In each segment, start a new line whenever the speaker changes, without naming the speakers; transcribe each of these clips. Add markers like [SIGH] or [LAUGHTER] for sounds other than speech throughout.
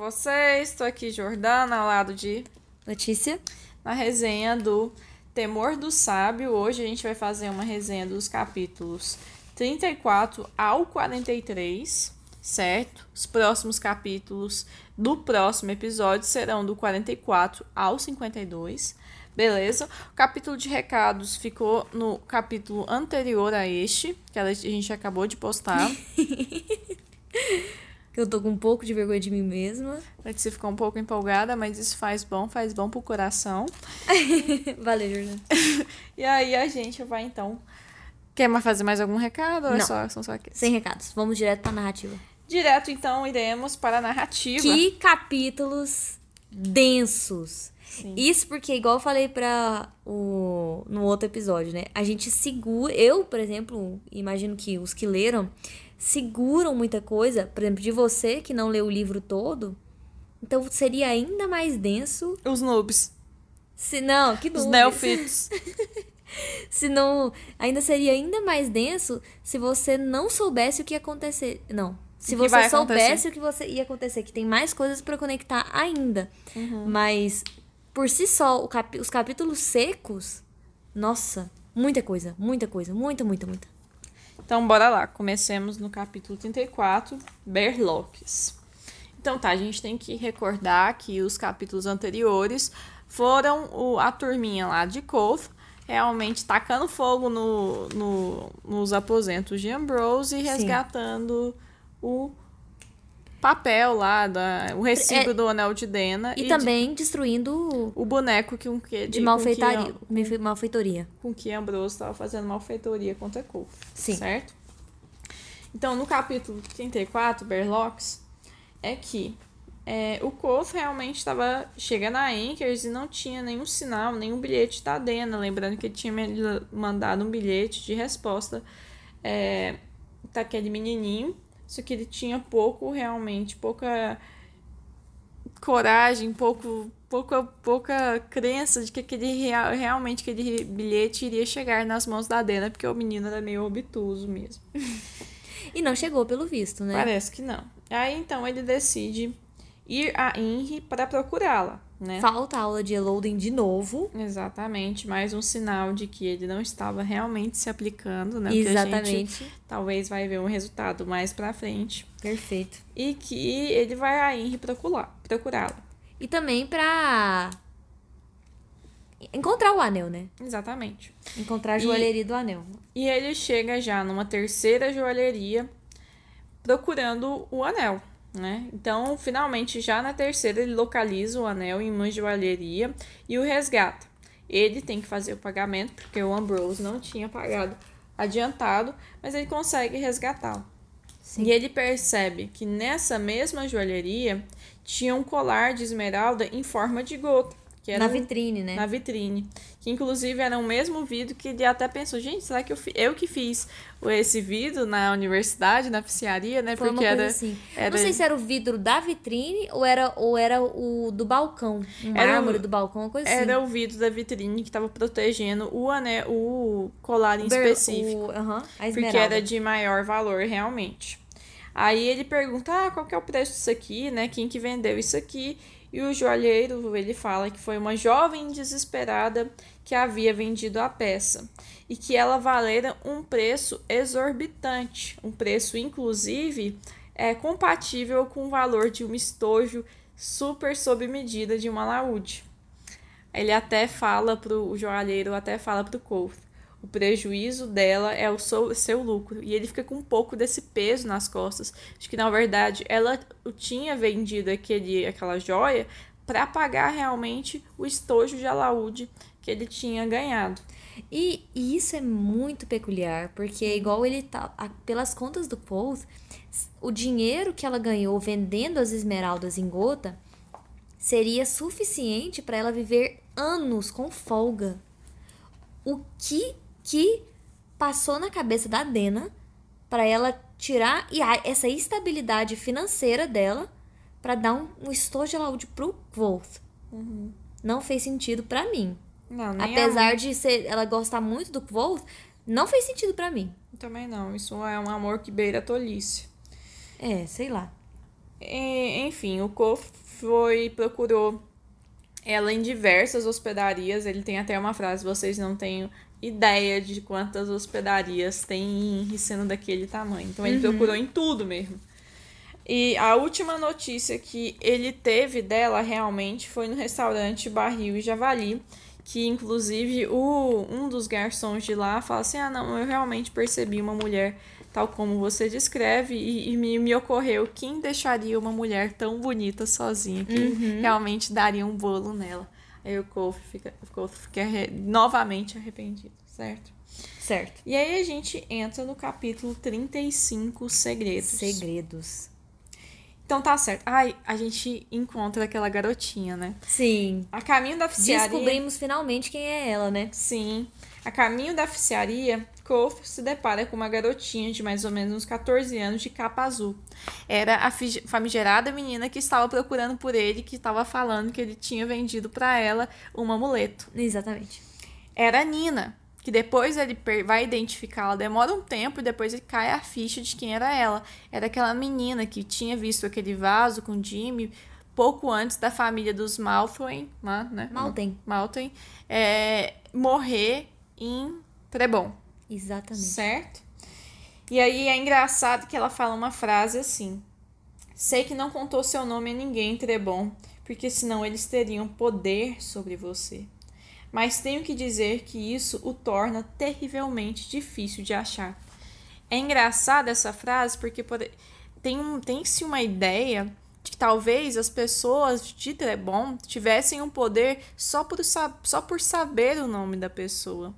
vocês? Estou aqui, Jordana, ao lado de
Letícia.
na resenha do Temor do Sábio. Hoje a gente vai fazer uma resenha dos capítulos 34 ao 43, certo? Os próximos capítulos do próximo episódio serão do 44 ao 52, beleza? O capítulo de recados ficou no capítulo anterior a este, que a gente acabou de postar. [LAUGHS]
Que eu tô com um pouco de vergonha de mim mesma.
A Letícia ficou um pouco empolgada, mas isso faz bom, faz bom pro coração. [LAUGHS]
Valeu, Jordana. [LAUGHS]
E aí a gente vai então. Quer fazer mais algum recado? Ou é
Não.
só, são só aqui?
Sem recados. Vamos direto pra narrativa.
Direto então iremos para a narrativa.
Que capítulos densos.
Sim.
Isso porque, igual eu falei pra o, no outro episódio, né? A gente segura. Eu, por exemplo, imagino que os que leram seguram muita coisa. Por exemplo, de você que não leu o livro todo. Então seria ainda mais denso.
Os noobs.
Se não, que
Os
dúvida.
neofitos. [LAUGHS]
Se não, ainda seria ainda mais denso se você não soubesse o que ia acontecer. Não. Se você soubesse
acontecer.
o que você ia acontecer, que tem mais coisas pra conectar ainda.
Uhum.
Mas por si só, o capi- os capítulos secos, nossa, muita coisa, muita coisa, muita, muita, muita.
Então, bora lá. Comecemos no capítulo 34, Berlocks. Então, tá, a gente tem que recordar que os capítulos anteriores foram o, a turminha lá de Koth realmente tacando fogo no, no- nos aposentos de Ambrose e resgatando o papel lá, da, o recibo
É-
do Anel de Dena
E,
de-
também destruindo
o boneco que, um, que,
de
com
malfeitaria,
que-
malfeitoria.
com que Ambrose estava fazendo malfeitoria contra Koth.
Sim.
Certo? Então, no capítulo 34, Berlocks, é que é, o Koth realmente estava chegando a Anchors e não tinha nenhum sinal, nenhum bilhete da Dena. Lembrando que ele tinha mandado um bilhete de resposta é, daquele menininho. Só que ele tinha pouco, realmente, pouca coragem, pouco, pouca, pouca crença de que aquele rea- realmente aquele bilhete iria chegar nas mãos da Dena, porque o menino era meio obtuso mesmo. [LAUGHS]
E não chegou pelo visto, né?
Parece que não. Aí então ele decide ir a Inri para procurá-la, né?
Falta aula de Elodin de novo.
Exatamente, mais um sinal de que ele não estava realmente se aplicando, né?
Exatamente.
talvez vai ver um resultado mais pra frente.
Perfeito.
E que ele vai a Inri procurar, procurá-la.
E também pra encontrar o anel, né?
Exatamente.
Encontrar a
E-
joalheria do anel.
E ele chega já numa terceira joalheria procurando o anel, né? Então, finalmente, já na terceira, ele localiza o anel em uma joalheria e o resgata. Ele tem que fazer o pagamento, porque o Ambrose não tinha pagado adiantado, mas ele consegue resgatá-lo. E ele percebe que nessa mesma joalheria tinha um colar de esmeralda em forma de gota. Que era
Na vitrine, né?
na vitrine. Que inclusive era o mesmo vidro que ele até pensou, gente, será que eu, eu que fiz esse vidro na universidade, na oficiaria, né?
Foi uma
Porque
coisa
era,
assim.
era-
Não sei se era o vidro da vitrine ou era, ou era o do balcão. Um
Era o-
mármore do balcão, uma coisa assim.
era o vidro da vitrine que estava protegendo o anel, o colar em
ber-
específico.
o- aham, a
porque era de maior valor realmente. Aí ele pergunta, ah, qual que é o preço disso aqui, né? Quem que vendeu isso aqui? E o joalheiro, ele fala que foi uma jovem desesperada que havia vendido a peça e que ela valera um preço exorbitante, um preço inclusive é compatível com o valor de um estojo super sob medida de uma alaúde. Ele até fala pro o joalheiro, até fala pro Koth. O prejuízo dela é o seu, seu lucro. E ele fica com um pouco desse peso nas costas. De que, na verdade, ela tinha vendido aquele, aquela joia para pagar realmente o estojo de alaúde que ele tinha ganhado.
E, e isso é muito peculiar, porque igual ele tá. a- pelas contas do Quoth, o dinheiro que ela ganhou vendendo as esmeraldas em gota seria suficiente para ela viver anos com folga. O que que passou na cabeça da Dena para ela tirar e essa estabilidade financeira dela para dar um, um estojo de alaúde pro Quoth? Não fez sentido para mim.
Não, nem
Apesar de ser, ela gostar muito do Quoth, não fez sentido pra mim.
Também não. Isso é um amor que beira a tolice.
É, sei lá.
E, enfim, o Kof foi, procurou ela em diversas hospedarias. Ele tem até uma frase: vocês não têm ideia de quantas hospedarias tem em sendo daquele tamanho. Então ele uhum. procurou em tudo mesmo. E a última notícia que ele teve dela realmente foi no restaurante Barril e Javali, que inclusive o, um dos garçons de lá fala assim: ah, não, eu realmente percebi uma mulher tal como você descreve, e, e me, me, ocorreu quem deixaria uma mulher tão bonita sozinha que uhum. realmente daria um bolo nela. Aí o Kofi fica, o Kofi fica novamente arrependido, certo?
Certo.
E aí a gente entra no capítulo 35, Segredos.
Segredos.
Então tá certo. Ai, a gente encontra aquela garotinha, né?
Sim.
A caminho da oficiaria.
Descobrimos finalmente quem é ela, né?
Sim. A caminho da oficiaria, Kof se depara com uma garotinha de mais ou menos uns 14 anos de capa azul. Era a famigerada menina que estava procurando por ele, que estava falando que ele tinha vendido para ela um amuleto.
Exatamente.
Era a Nina, que depois ele vai identificá-la, demora um tempo e depois ele cai a ficha de quem era ela. Era aquela menina que tinha visto aquele vaso com Jimmy pouco antes da família dos Malthwain, né?
Malten.
Malten, é, morrer em Trebon.
Exatamente.
Certo? E aí é engraçado que ela fala uma frase assim: Sei que não contou seu nome a ninguém, Trebon, porque senão eles teriam poder sobre você. Mas tenho que dizer que isso o torna terrivelmente difícil de achar. É engraçada essa frase porque tem tem-se uma ideia de que talvez as pessoas de Trebon tivessem um poder só por, só por saber o nome da pessoa.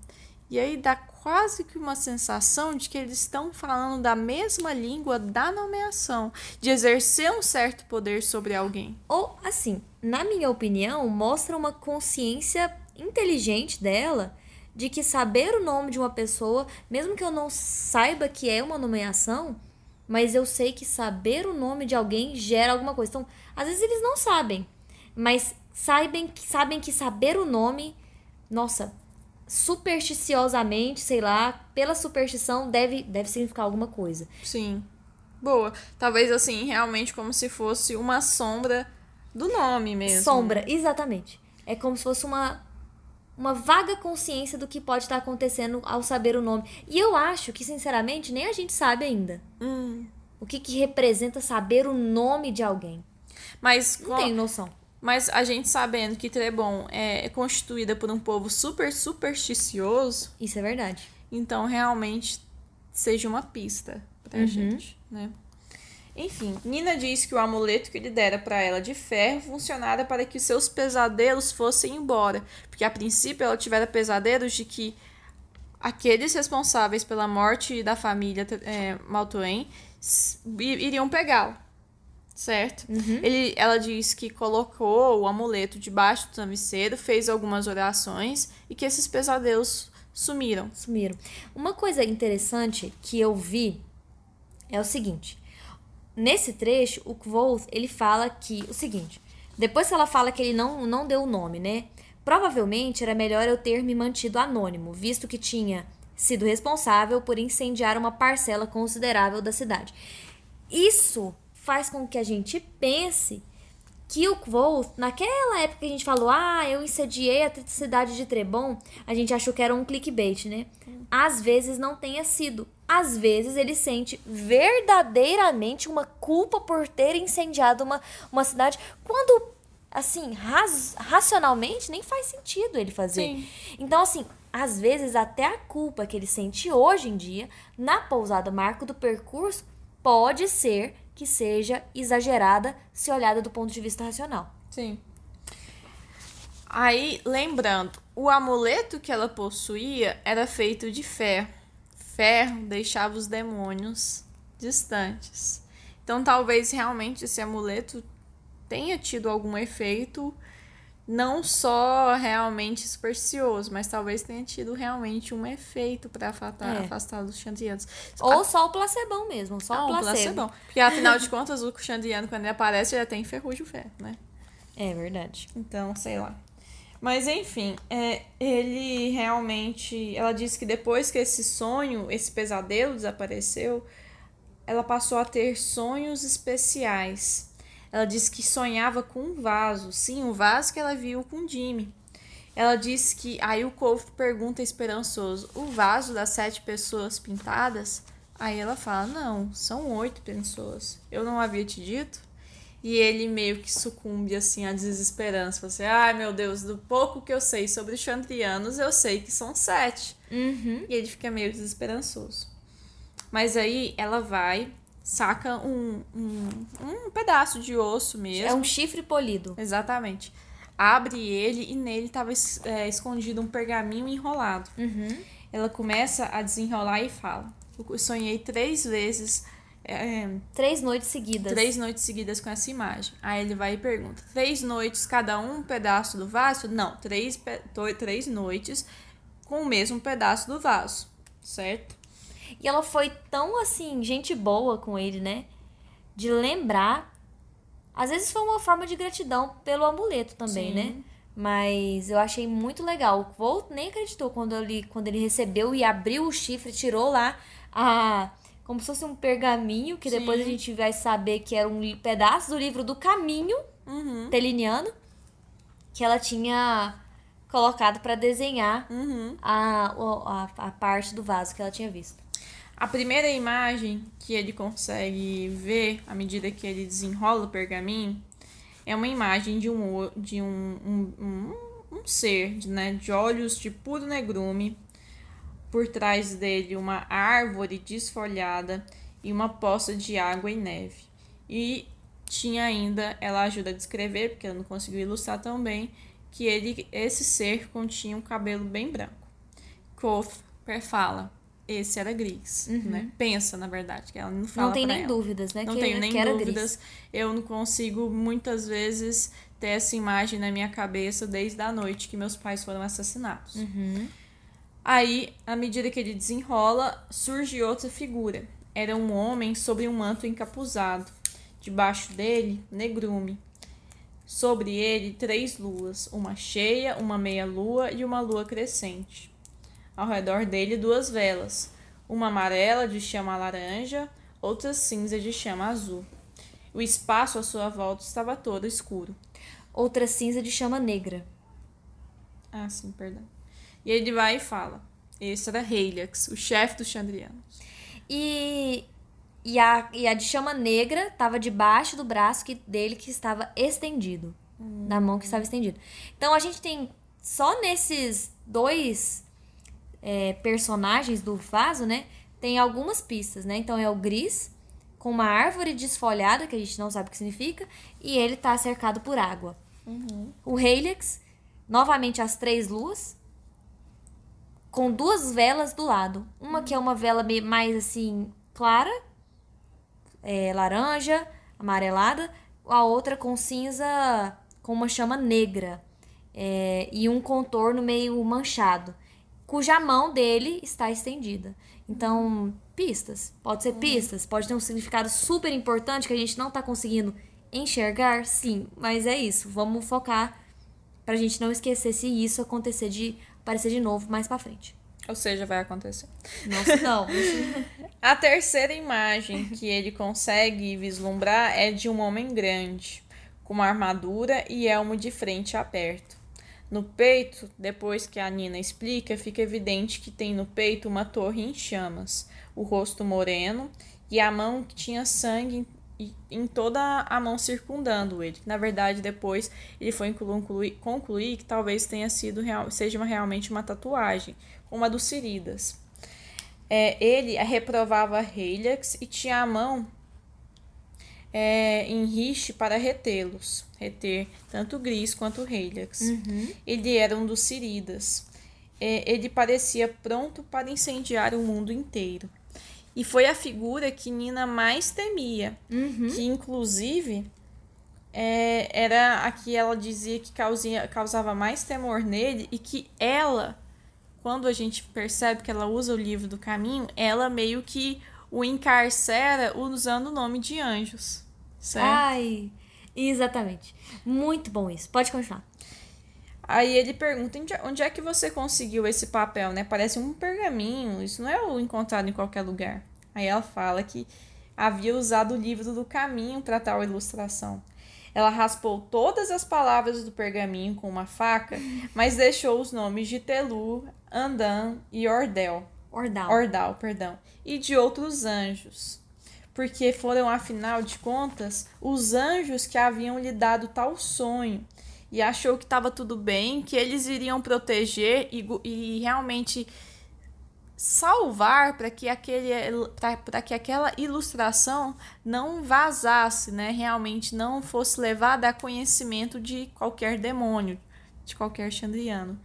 E aí dá quase que uma sensação de que eles estão falando da mesma língua da nomeação, de exercer um certo poder sobre alguém.
Ou, assim, na minha opinião, mostra uma consciência inteligente dela de que saber o nome de uma pessoa, mesmo que eu não saiba que é uma nomeação, mas eu sei que saber o nome de alguém gera alguma coisa. Então, às vezes eles não sabem, mas sabem, sabem que saber o nome, nossa, supersticiosamente, sei lá, pela superstição, deve, deve significar alguma coisa.
Sim. Boa. Talvez assim, realmente como se fosse uma sombra do nome mesmo.
Sombra, exatamente. É como se fosse uma uma vaga consciência do que pode estar acontecendo ao saber o nome. E eu acho que, sinceramente, nem a gente sabe ainda.
Hum.
O que, que representa saber o nome de alguém.
Mas
não tenho noção.
Mas a gente sabendo que Trebon é constituída por um povo super supersticioso.
Isso é verdade.
Então, realmente, seja uma pista pra uhum. gente, né? Enfim, Nina diz que o amuleto que ele dera para ela de ferro funcionara para que seus pesadelos fossem embora, porque a princípio ela tivera pesadelos de que aqueles responsáveis pela morte da família é, Maltoen iriam pegá-lo certo?
Uhum.
Ele, ela diz que colocou o amuleto debaixo do travesseiro, fez algumas orações e que esses pesadelos sumiram.
Sumiram. Uma coisa interessante que eu vi é o seguinte. Nesse trecho, o Kvoth, ele fala que o seguinte, depois que ela fala que ele não, não deu o nome, né? Provavelmente era melhor eu ter me mantido anônimo, visto que tinha sido responsável por incendiar uma parcela considerável da cidade. Isso faz com que a gente pense que o Kvoth, naquela época que a gente falou, ah, eu incendiei a cidade de Trebon, a gente achou que era um clickbait, né? Às vezes não tenha sido. Às vezes ele sente verdadeiramente uma culpa por ter incendiado uma, uma cidade, quando, assim, racionalmente nem faz sentido ele fazer.
Sim.
Então, assim, às vezes até a culpa que ele sente hoje em dia, na pousada Marco do Percurso, pode ser que seja exagerada se olhada do ponto de vista racional.
Sim. Aí, lembrando, o amuleto que ela possuía era feito de ferro. Ferro deixava os demônios distantes. Então, talvez realmente esse amuleto tenha tido algum efeito não só realmente supersticioso, mas talvez tenha tido realmente um efeito para afastar, é. afastar os xandianos.
Ou só o placebão mesmo, só não, o placebo.
Porque afinal de contas, o xandiano, quando ele aparece, já tem ferrugem ferro, né?
É verdade.
Então, sei lá. Mas enfim, é, ele realmente. Ela disse que depois que esse sonho, esse pesadelo desapareceu, ela passou a ter sonhos especiais Ela disse que sonhava com um vaso. Sim, um vaso que ela viu com Jimmy. Ela disse que. Aí o Cove pergunta esperançoso: o vaso das sete pessoas pintadas? Aí ela fala: não, são oito pessoas. Eu não havia te dito? E ele meio que sucumbe assim à desesperança. Você, ai meu Deus, do pouco que eu sei sobre os Chandrianos, eu sei que são sete.
Uhum.
E ele fica meio desesperançoso. Mas aí ela vai, saca um, um, um pedaço de osso mesmo.
É um chifre polido.
Exatamente. Abre ele e nele estava é, escondido um pergaminho enrolado.
Uhum.
Ela começa a desenrolar e fala: Eu sonhei três vezes é,
Três noites seguidas.
três noites seguidas com essa imagem. Aí ele vai e pergunta: três noites, cada um um pedaço do vaso? Não, três, três noites com o mesmo pedaço do vaso, certo?
E ela foi tão assim, gente boa com ele, né? De lembrar. Às vezes foi uma forma de gratidão pelo amuleto também,
Sim.
né? Mas eu achei muito legal. O Volt nem acreditou quando ele, quando ele recebeu e abriu o chifre, tirou lá a. Como se fosse um pergaminho, que depois a
Sim.
gente vai saber que era um pedaço do livro do caminho
Uhum.
teliniano que ela tinha colocado para desenhar
Uhum.
a, a, a parte do vaso que ela tinha visto.
A primeira imagem que ele consegue ver à medida que ele desenrola o pergaminho é uma imagem de um, de um, um, um, um ser né, de olhos de puro negrume, por trás dele uma árvore desfolhada e uma poça de água e neve. E tinha ainda, ela ajuda a descrever, porque eu não conseguiu ilustrar tão bem, que ele, esse ser continha um cabelo bem branco. Kothper fala, esse era Gris, né? Pensa, na verdade, que ela não fala
Uhum. não tem nem
ela.
dúvidas, né?
Não
que,
tenho nem dúvidas.
Gris.
Eu não consigo muitas vezes ter essa imagem na minha cabeça desde a noite que meus pais foram assassinados.
Uhum.
Aí, à medida que ele desenrola, surge outra figura. Era um homem sobre um manto encapuzado. Debaixo dele, negrume. Sobre ele, três luas: uma cheia, uma meia-lua e uma lua crescente. Ao redor dele, duas velas: uma amarela de chama laranja, outra cinza de chama azul. O espaço à sua volta estava todo escuro.
Outra cinza de chama negra.
Ah, sim, perdão. E ele vai e fala: esse era Helix, o chefe dos Chandrianos.
E, e, a, e a de chama negra estava debaixo do braço que, dele que estava estendido. Da mão que estava estendido. Então a gente tem só nesses dois é, personagens do vaso, né? Tem algumas pistas, né? Então é o gris com uma árvore desfolhada, que a gente não sabe o que significa, e ele tá cercado por água. O Helix, novamente as três luas, com duas velas do lado. Uma que é uma vela mais assim, clara, é, laranja, amarelada, a outra com cinza, com uma chama negra é, e um contorno meio manchado, cuja mão dele está estendida. Então, pistas. Pode ser pistas, pode ter um significado super importante que a gente não está conseguindo enxergar, sim, mas é isso. Vamos focar pra gente não esquecer se isso acontecer de aparecer de novo mais pra frente.
Ou seja, vai acontecer.
Nossa, não. [LAUGHS]
A terceira imagem que ele consegue vislumbrar é de um homem grande, com uma armadura e elmo de frente aberto. No peito, depois que a Nina explica, fica evidente que tem no peito uma torre em chamas, o rosto moreno e a mão que tinha sangue em- toda a mão circundando ele. Na verdade, depois ele foi concluir, concluir que talvez tenha sido real, seja uma- realmente uma tatuagem, como a dos Ciridas. É, ele reprovava Helix e tinha a mão é, em riche para retê-los, reter tanto Gris quanto Helix. Ele era um dos Ciridas. É, ele parecia pronto para incendiar o mundo inteiro. E foi a figura que Nina mais temia, que inclusive é, era a que ela dizia que causia, causava mais temor nele e que ela, quando a gente percebe que ela usa o livro do caminho, ela meio que o encarcera usando o nome de anjos. Certo?
Ai, exatamente. Muito bom isso. Pode continuar.
Aí ele pergunta onde, onde é que você conseguiu esse papel, né? Parece um pergaminho, isso não é o encontrado em qualquer lugar. Aí ela fala que havia usado o livro do caminho para tal ilustração. Ela raspou todas as palavras do pergaminho com uma faca, [LAUGHS] mas deixou os nomes de Telu, Andan e Ordel.
Ordal.
Ordal, perdão. E de outros anjos. Porque foram, afinal de contas, os anjos que haviam lhe dado tal sonho. E achou que estava tudo bem, que eles iriam proteger e, e realmente salvar para que, aquele, que aquela ilustração não vazasse, né? Realmente não fosse levada a conhecimento de qualquer demônio, de qualquer chandriano.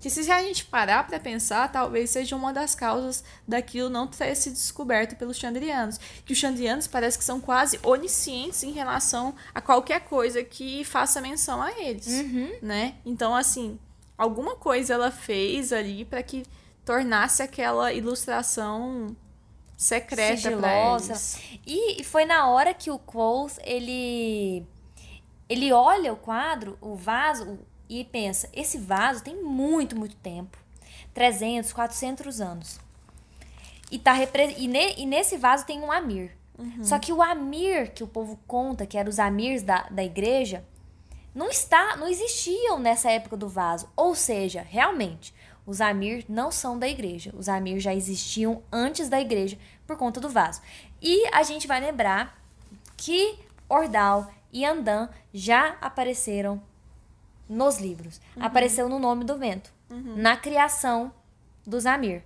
Que se a gente parar para pensar, talvez seja uma das causas daquilo não ter sido descoberto pelos chandrianos. Que os chandrianos parece que são quase oniscientes em relação a qualquer coisa que faça menção a eles,
Uhum.
né? Então, assim, alguma coisa ela fez ali para que tornasse aquela ilustração secreta para eles.
E, e foi na hora que o Quoth, ele ele olha o quadro, o vaso e pensa, esse vaso tem muito, muito tempo. 300, 400 anos. E, tá repre- e, ne- e nesse vaso tem um Amir. Só que o Amir que o povo conta, que eram os Amirs da, da igreja, não está, não existiam nessa época do vaso. Ou seja, realmente, os Amir não são da igreja. Os Amir já existiam antes da igreja por conta do vaso. E a gente vai lembrar que Ordal e Andan já apareceram nos livros. Apareceu no nome do vento, na criação dos Amir.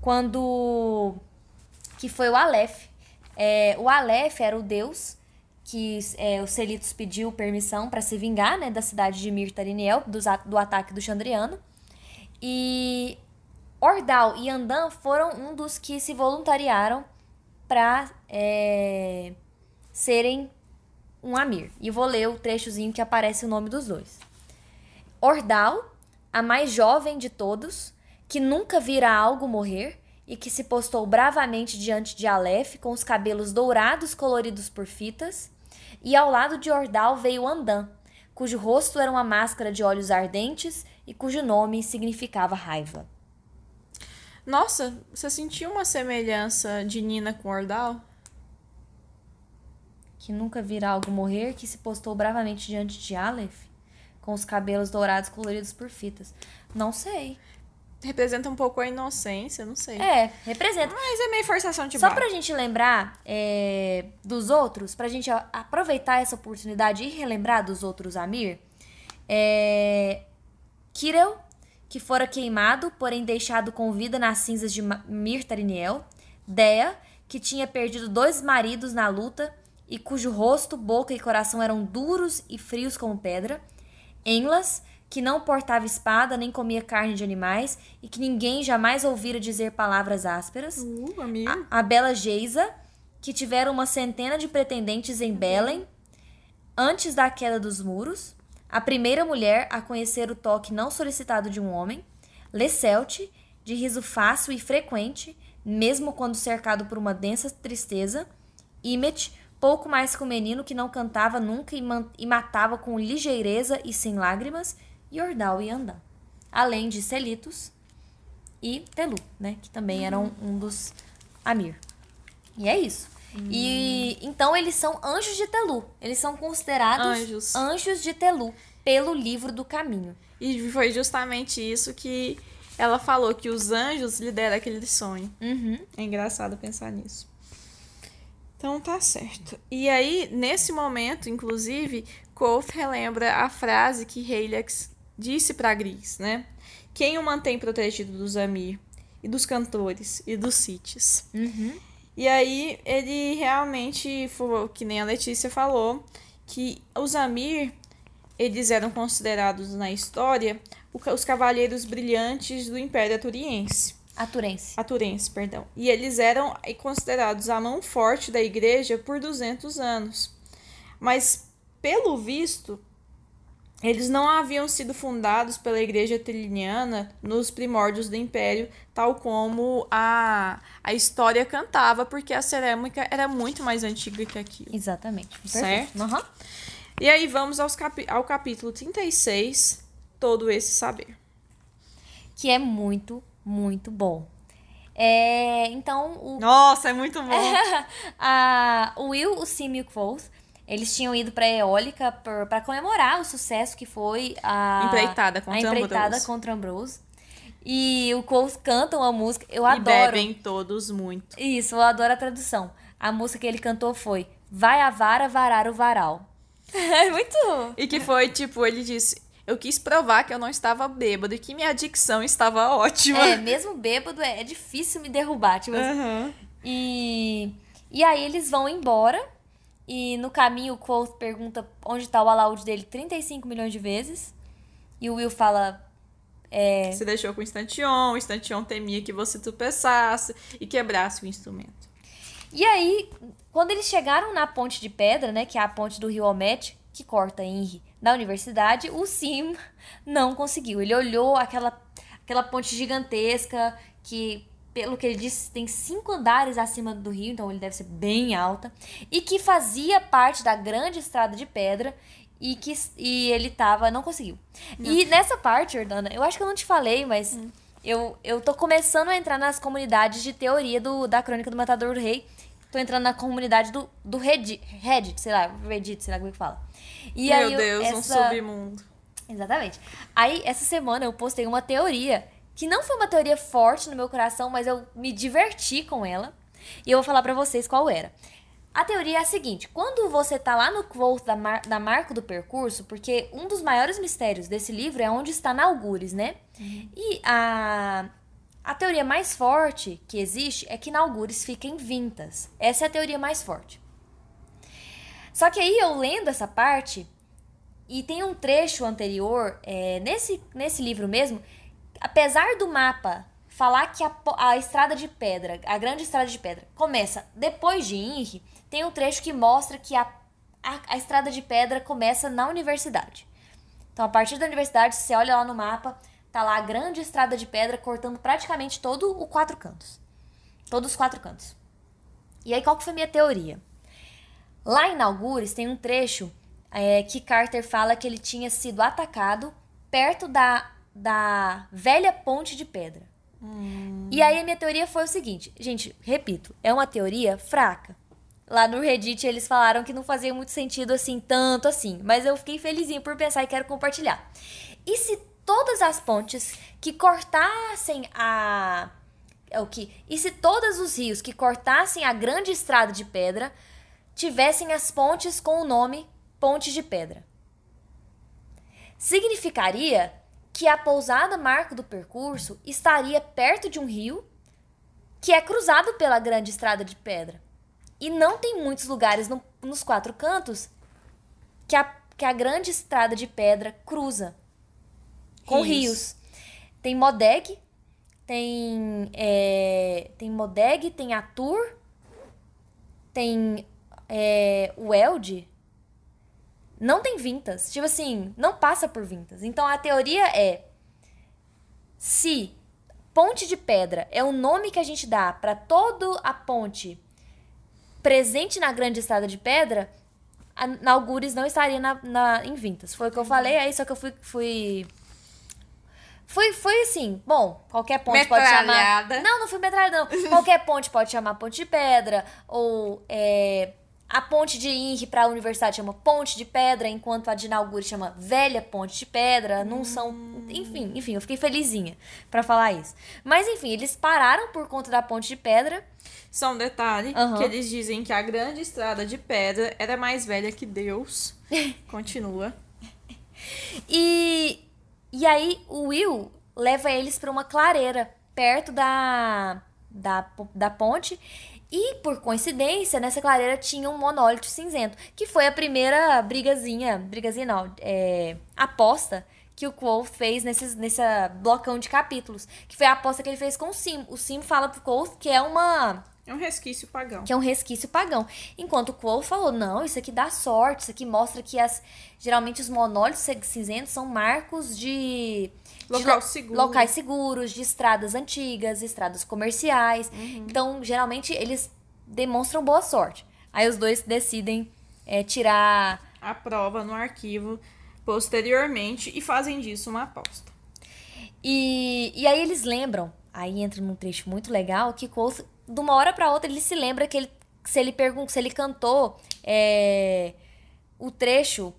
Quando que foi o Aleph. É, o Aleph era o deus que é, os Selitos pediu permissão para se vingar né, da cidade de Mirtariniel, dos a- do ataque do Chandriano. E Ordal e Andan foram um dos que se voluntariaram para serem um Amir. E vou ler o trechozinho que aparece o nome dos dois. Ordal, a mais jovem de todos, que nunca vira algo morrer e que se postou bravamente diante de Aleph com os cabelos dourados coloridos por fitas, e ao lado de Ordal veio Andan, cujo rosto era uma máscara de olhos ardentes e cujo nome significava raiva.
Nossa, você sentiu uma semelhança de Nina com Ordal?
Que nunca vira algo morrer, que se postou bravamente diante de Aleph com os cabelos dourados coloridos por fitas. Não sei.
Representa um pouco a inocência, não sei.
É, representa.
Mas é meio forçação de
Só
barra.
pra gente lembrar é, dos outros, pra gente aproveitar essa oportunidade e relembrar dos outros Amir, é, Kirel, que fora queimado, porém deixado com vida nas cinzas de Mirtariniel, Dea, que tinha perdido dois maridos na luta e cujo rosto, boca e coração eram duros e frios como pedra, Enlas, que não portava espada nem comia carne de animais e que ninguém jamais ouvira dizer palavras ásperas,
Uh,
a, a bela Geisa, que tiveram uma centena de pretendentes em Belém antes da queda dos muros, a primeira mulher a conhecer o toque não solicitado de um homem, Lecelte, de riso fácil e frequente, mesmo quando cercado por uma densa tristeza, Imet, pouco mais que um menino que não cantava nunca e, e matava com ligeireza e sem lágrimas, e Ordal e Andã. Além de Selitos e Telu, né? Que também eram um dos Amir. E é isso. E então eles são anjos de Telu. Eles são considerados
Anjos.
anjos de Telu pelo livro do caminho.
E foi justamente isso que ela falou, que os anjos lhe deram aquele sonho.
Uhum.
É engraçado pensar nisso. Então tá certo. E aí, nesse momento, inclusive, Koth relembra a frase que Helix disse para Gris, né? Quem o mantém protegido dos Amir e dos cantores e dos Cites.
Uhum.
E aí ele realmente, foi, que nem a Letícia falou, que os Amir, eles eram considerados na história os cavaleiros brilhantes do Império Aturiense.
Aturense.
Aturense, perdão. E eles eram considerados a mão forte da igreja por 200 anos. Mas, pelo visto, eles não haviam sido fundados pela igreja triliniana nos primórdios do império, tal como a, a história cantava, porque a cerâmica era muito mais antiga que aquilo.
Exatamente.
Certo.
Uhum.
E aí vamos aos capi ao capítulo 36, todo esse saber.
Que é muito, muito bom. É, então, o
Nossa, é muito bom. [LAUGHS]
a, o Will, o Sim e o Quoth, Eles tinham ido pra eólica para comemorar o sucesso que foi a
empreitada contra
a empreitada
Ambrose.
contra Ambrose. E o Cole canta uma música, eu
E
adoro.
bebem todos muito.
Isso, eu adoro a tradução. A música que ele cantou foi Vai a vara varar o varal. [LAUGHS] É muito.
E que foi, tipo, ele disse: Eu quis provar que eu não estava bêbado e que minha dicção estava ótima.
É, mesmo bêbado é, é difícil me derrubar. Tipo, assim.
Aham.
E, e aí eles vão embora. E no caminho o Quoth pergunta onde tá o alaúde dele 35 milhões de vezes. E o Will fala. É,
Você deixou com o Instantion, o Instantion temia que você tropeçasse e quebrasse o instrumento.
E aí, quando eles chegaram na ponte de pedra, né, que é a ponte do rio Omet, que corta Henry da universidade, o Sim não conseguiu. Ele olhou aquela, aquela ponte gigantesca que, pelo que ele disse, tem cinco andares acima do rio, então ele deve ser bem alta, e que fazia parte da grande estrada de pedra e que e ele tava, não conseguiu. E nessa parte, Jordana, eu acho que eu não te falei, mas eu, eu tô começando a entrar nas comunidades de teoria do, da Crônica do Matador do Rei. Tô entrando na comunidade do, do Reddit, Reddit, sei lá, Reddit, sei lá como é que fala. E
Meu
aí, eu-
Deus, um
essa...
submundo.
Exatamente. Aí, essa semana eu postei uma teoria, que não foi uma teoria forte no meu coração, mas eu me diverti com ela. E eu vou falar pra vocês qual era. A teoria é a seguinte: quando você tá lá no quote da, mar, da marca do percurso, porque um dos maiores mistérios desse livro é onde está Naugures, né? E a, a teoria mais forte que existe é que Naugures fica em Vintas. Essa é a teoria mais forte. Só que aí eu lendo essa parte, e tem um trecho anterior, é, nesse, nesse livro mesmo, apesar do mapa falar que a, a estrada de pedra, a grande estrada de pedra, começa depois de Inri, tem um trecho que mostra que a, a, a estrada de pedra começa na universidade. Então, a partir da universidade, você olha lá no mapa, tá lá a grande estrada de pedra cortando praticamente todo o quatro cantos. Todos os quatro cantos. E aí, qual que foi a minha teoria? Lá em Algures tem um trecho é, que Carter fala que ele tinha sido atacado perto da, da velha ponte de pedra. E aí a minha teoria foi o seguinte, gente, repito, é uma teoria fraca. Lá no Reddit eles falaram que não fazia muito sentido assim, tanto assim, mas eu fiquei felizinho por pensar e quero compartilhar. E se todas as pontes que cortassem a é o que? E se todos os rios que cortassem a grande estrada de pedra tivessem as pontes com o nome Ponte de Pedra? Significaria que a pousada marco do percurso estaria perto de um rio que é cruzado pela grande estrada de pedra. E não tem muitos lugares no- nos quatro cantos que a, que a grande estrada de pedra cruza com
Rios.
rios. Tem Modeg, tem, é, tem Modeg, tem Atur, tem é, o Elde. Não tem Vintas. Tipo assim, não passa por Vintas. Então a teoria é: se Ponte de Pedra é o nome que a gente dá para toda a ponte presente na grande estrada de pedra, a Naugures não estaria na, na- em Vintas. Foi o que eu falei, aí só que eu fui. fui... Foi, foi assim, bom, qualquer ponte pode chamar.
Metralhada.
Não, não fui metralhada, não. [LAUGHS] Qualquer ponte pode chamar Ponte de Pedra, ou é, a ponte de Inri para a universidade chama Ponte de Pedra, enquanto a de Naugure chama Velha Ponte de Pedra. Não são. Enfim, enfim, eu fiquei felizinha pra falar isso. Mas enfim, eles pararam por conta da Ponte de Pedra.
Só um detalhe,
Aham.
que eles dizem que a grande estrada de pedra era mais velha que Deus. [LAUGHS] Continua.
E, e aí o Will leva eles pra uma clareira perto da, da, da ponte. E por coincidência, nessa clareira tinha um monólito cinzento, que foi a primeira brigazinha, brigazinha não, é, aposta que o Quoth fez nesses, nessa blocão de capítulos, que foi a aposta que ele fez com o Sim. O Sim fala pro Quoth que é uma
É um resquício pagão.
que é um resquício pagão. Enquanto o Quoth falou, não, isso aqui dá sorte, isso aqui mostra que as geralmente os monólitos cinzentos são marcos de, de
Local
lo-
seguro.
locais seguros, de estradas antigas, estradas comerciais. Então, geralmente eles demonstram boa sorte. Aí os dois decidem é, tirar
A prova no arquivo posteriormente e fazem disso uma aposta.
E, e aí eles lembram, aí entra num trecho muito legal, que Quoth, de uma hora pra outra, ele se lembra que ele, se ele pergunta, se ele cantou é, o trecho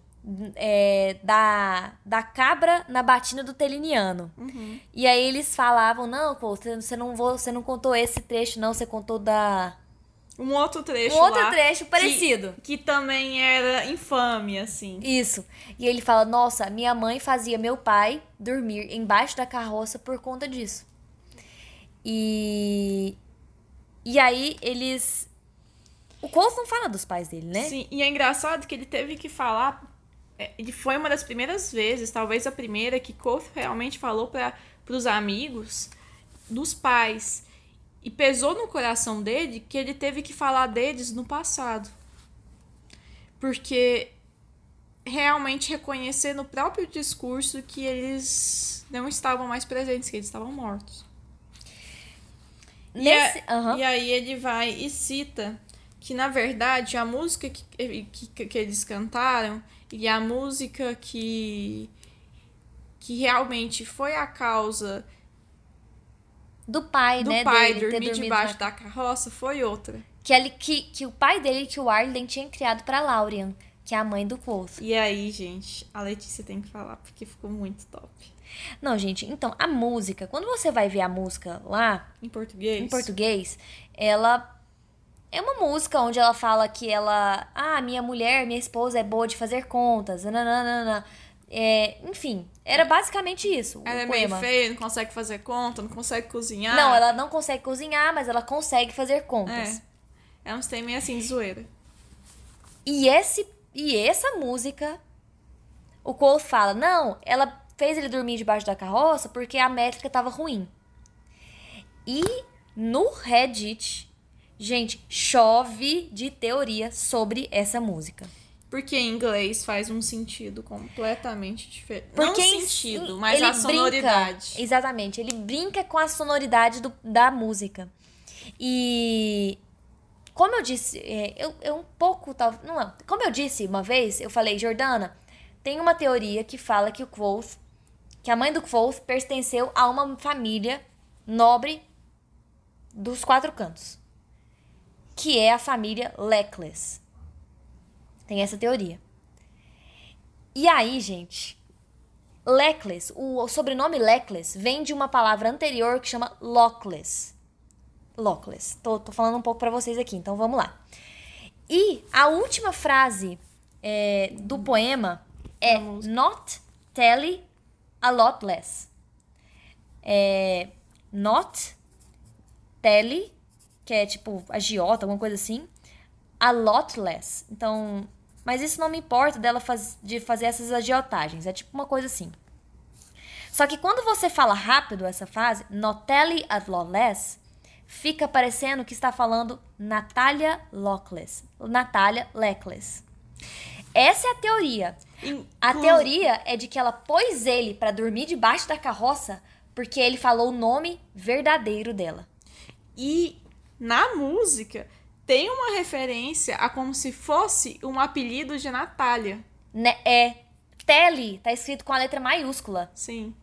é, da, da cabra na batina do Teliniano.
Uhum.
E aí eles falavam, não, pô, você, você não, vou, você não contou esse trecho, não, você contou da...
Um outro trecho
Um outro
lá,
trecho parecido.
Que, que também era infame, assim.
Isso. E ele fala, nossa, minha mãe fazia meu pai dormir embaixo da carroça por conta disso. E... E aí eles... O Colt não fala dos pais dele, né?
Sim, e é engraçado que ele teve que falar. é, Ele foi uma das primeiras vezes, talvez a primeira, que Koth realmente falou para os amigos dos pais. E pesou no coração dele que ele teve que falar deles no passado. Porque realmente reconhecer no próprio discurso que eles não estavam mais presentes, que eles estavam mortos. E,
Nesse...
é-
Aham.
e aí ele vai e cita que, na verdade, a música que, que, que eles cantaram e a música que, que realmente foi a causa
Do pai,
do
né?
pai
dele
dormir debaixo
na-
da carroça foi outra.
Que, ele, que, que o pai dele, que o Arlen, tinha criado pra Laurian, que é a mãe do Colt.
E aí, gente, a Letícia tem que falar, porque ficou muito top.
Não, gente, então, a música, quando você vai ver a música lá,
Em português?
em português, ela é uma música onde ela fala que ela. Ah, minha mulher, minha esposa é boa de fazer contas. Nananana. É, enfim, era basicamente isso.
Ela é meio
poema.
feia, não consegue fazer conta, não consegue cozinhar.
Não, ela não consegue cozinhar, mas ela consegue fazer contas.
É. É uns tem meio assim, de zoeira.
E, esse, e essa música, o Cole fala, não, ela fez ele dormir debaixo da carroça porque a métrica tava ruim. E no Reddit, gente, chove de teoria sobre essa música.
Porque em inglês faz um sentido completamente diferente.
Porque
Não sentido, mas a sonoridade.
Brinca, exatamente, ele brinca com a sonoridade do- da música. E como eu disse, é, eu, eu um pouco tal, não, como eu disse uma vez, eu falei, Jordana, tem uma teoria que fala que o Quoth, que a mãe do Quoth pertenceu a uma família nobre dos quatro cantos, que é a família Leckless. Tem essa teoria. E aí, gente, Leckless, o sobrenome Leckless vem de uma palavra anterior que chama Lockless. Lockless. Tô, tô falando um pouco pra vocês aqui, então vamos lá. E a última frase é, do poema é Not telly a lot less. É, not telly, que é tipo agiota, alguma coisa assim, a lot less. Então, mas isso não me importa dela faz, de fazer essas agiotagens. É tipo uma coisa assim. Só que quando você fala rápido essa frase, Notelli at lawless, fica parecendo que está falando Natália Lockless. Natália Leckless. Essa é a teoria. A teoria é de que ela pôs ele pra dormir debaixo da carroça porque ele falou o nome verdadeiro dela.
E na música tem uma referência a como se fosse um apelido de Natália.
Né? É Telly, tá escrito com a letra maiúscula.
Sim.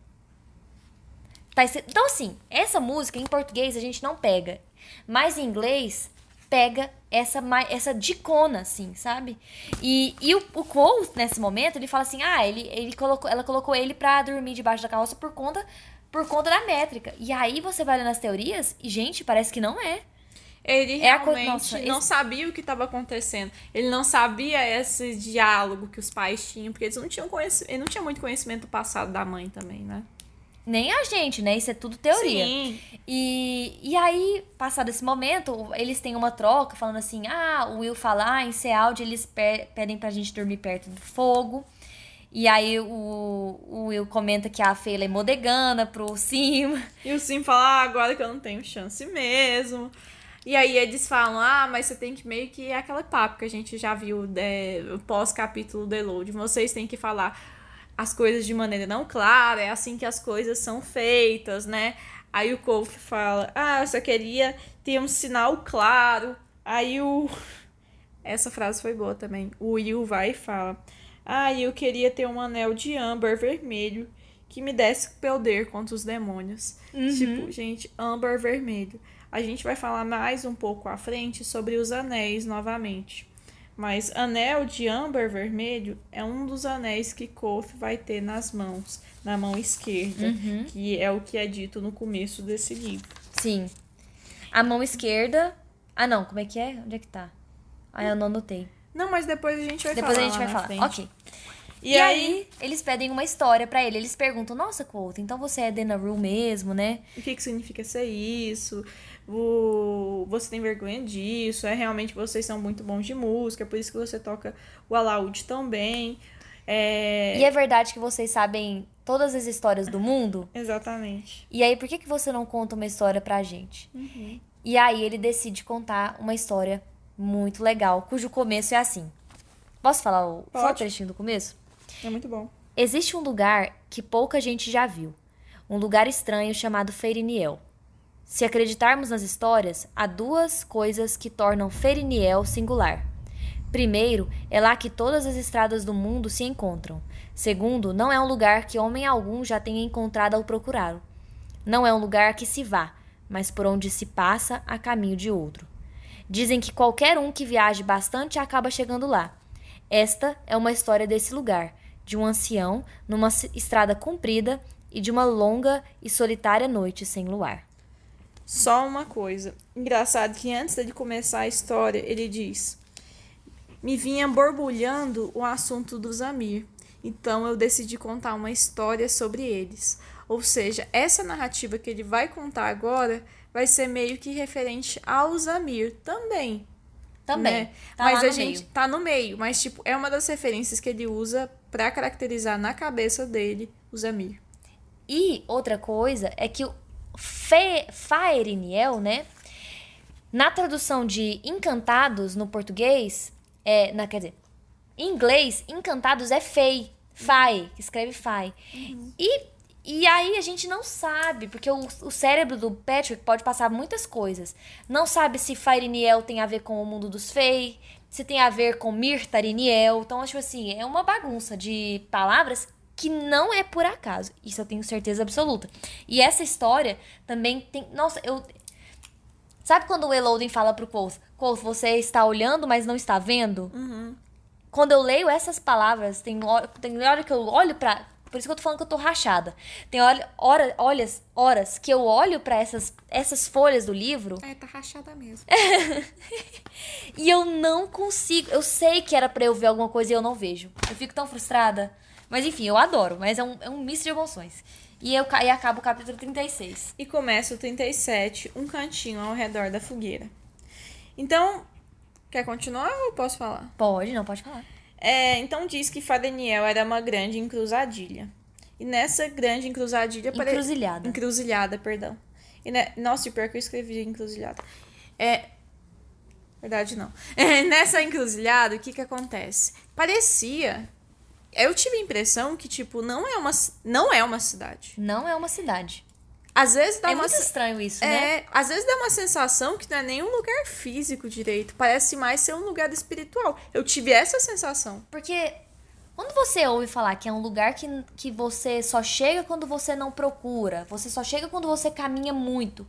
Tá escrito- Então, assim, essa música em português a gente não pega. Mas em inglês pega essa, essa dicona, assim, sabe? E, e o, o Cole, nesse momento, ele fala assim: ah, ele, ele colocou, ela colocou ele pra dormir debaixo da carroça por conta, por conta da métrica. E aí você vai olhando as teorias e, gente, parece que não é.
Ele
É a
realmente
nossa,
não
esse-
sabia o que estava acontecendo. Ele não sabia esse diálogo que os pais tinham, porque eles não tinham conhecimento, ele não tinha muito conhecimento do passado da mãe também, né?
Nem a gente, né? Isso é tudo teoria.
Sim.
E, e aí, passado esse momento, eles têm uma troca falando assim: ah, o Will fala, ah, em Sealdi eles pe- pedem pra gente dormir perto do fogo. E aí o, o Will comenta que a Fela é modegana pro Sim. [LAUGHS]
E o Sim fala, ah, agora que eu não tenho chance mesmo. E aí eles falam, ah, mas você tem que meio que é aquela papo que a gente já viu é, pós-capítulo The Load. Vocês têm que falar as coisas de maneira não clara, é assim que as coisas são feitas, né? Aí o Kofi fala, ah, eu só queria ter um sinal claro. Aí o. [LAUGHS] Essa frase foi boa também. O Will vai e fala, ah, eu queria ter um anel de âmbar vermelho que me desse poder contra os demônios. Tipo, gente, âmbar vermelho. A gente vai falar mais um pouco à frente sobre os anéis novamente. Mas anel de âmbar vermelho é um dos anéis que Koth vai ter nas mãos, na mão esquerda,
Uhum.
que é o que é dito no começo desse livro.
Sim. A mão esquerda. Ah, não, como é que é? Onde é que tá? Ah, eu não anotei.
Não, mas depois a gente vai
Depois a
falar.
gente
lá
vai
na
falar.
frente.
Ok.
E,
E,
aí,
aí, eles pedem uma história pra ele. Eles perguntam: Nossa, Couto, então você é Dena Rue mesmo, né?
o que, que significa ser isso? O- Você tem vergonha disso? É realmente vocês são muito bons de música, por isso que você toca o alaúde tão bem. É...
E é verdade que vocês sabem todas as histórias do mundo?
Exatamente.
E aí, por que, que você não conta uma história pra gente?
Uhum.
E aí, ele decide contar uma história muito legal, cujo começo é assim. Posso falar o, só o trechinho do começo?
É muito bom.
Existe um lugar que pouca gente já viu. Um lugar estranho chamado Feiriniel. Se acreditarmos nas histórias, há duas coisas que tornam Feiriniel singular. Primeiro, é lá que todas as estradas do mundo se encontram. Segundo, não é um lugar que homem algum já tenha encontrado ao procurá-lo. Não é um lugar que se vá, mas por onde se passa a caminho de outro. Dizem que qualquer um que viaje bastante acaba chegando lá. Esta é uma história desse lugar, de um ancião numa estrada comprida e de uma longa e solitária noite sem luar.
Só uma coisa. Engraçado que antes dele começar a história, ele diz: Me vinha borbulhando o assunto dos Amir. Então eu decidi contar uma história sobre eles. Ou seja, essa narrativa que ele vai contar agora vai ser meio que referente aos Amir também.
Também.
né?
Tá
mas a
no
gente
meio.
tá no meio, mas tipo, é uma das referências que ele usa pra caracterizar na cabeça dele os Amir.
E outra coisa é que Fe Faeriniel, né? Na tradução de encantados no português, é, na, quer dizer, em inglês, encantados é fei, fai, que escreve fai. E, e aí a gente não sabe, porque o, o cérebro do Patrick pode passar muitas coisas. Não sabe se Faeriniel tem a ver com o mundo dos fei, se tem a ver com Mirtariniel. Então, tipo assim, é uma bagunça de palavras que não é por acaso. Isso eu tenho certeza absoluta. E essa história também tem. Nossa, eu. Sabe quando o Elodin fala pro Quoth, Quoth, você está olhando, mas não está vendo? Quando eu leio essas palavras, tem hora, tem hora que eu olho pra. Por isso que eu tô falando que eu tô rachada. Tem hora, hora, olhas, horas que eu olho pra essas, essas folhas do livro
É, tá rachada mesmo. [LAUGHS]
e eu não consigo. Eu sei que era pra eu ver alguma coisa e eu não vejo. Eu fico tão frustrada. Mas enfim, eu adoro. Mas é um, é um misto de emoções. E eu e acaba o capítulo 36.
E começa o 37, um cantinho ao redor da fogueira. Então, quer continuar ou posso falar?
Pode, não pode falar.
É, então diz que Fadeniel era uma grande encruzadilha. E nessa grande encruzadilha... pare-
Encruzilhada.
Encruzilhada, perdão. E ne... Nossa, e pior que eu escrevi encruzilhada. É... Verdade, não. [LAUGHS] É, nessa encruzilhada, o que que acontece? Parecia... Eu tive a impressão que, tipo, não é uma, não é uma cidade.
Não é uma cidade.
Às vezes dá
é
uma...
muito estranho isso, né?
É, às vezes dá uma sensação que não é nem um lugar físico direito. Parece mais ser um lugar espiritual. Eu tive essa sensação.
Porque quando você ouve falar que é um lugar que, que você só chega quando você não procura, você só chega quando você caminha muito,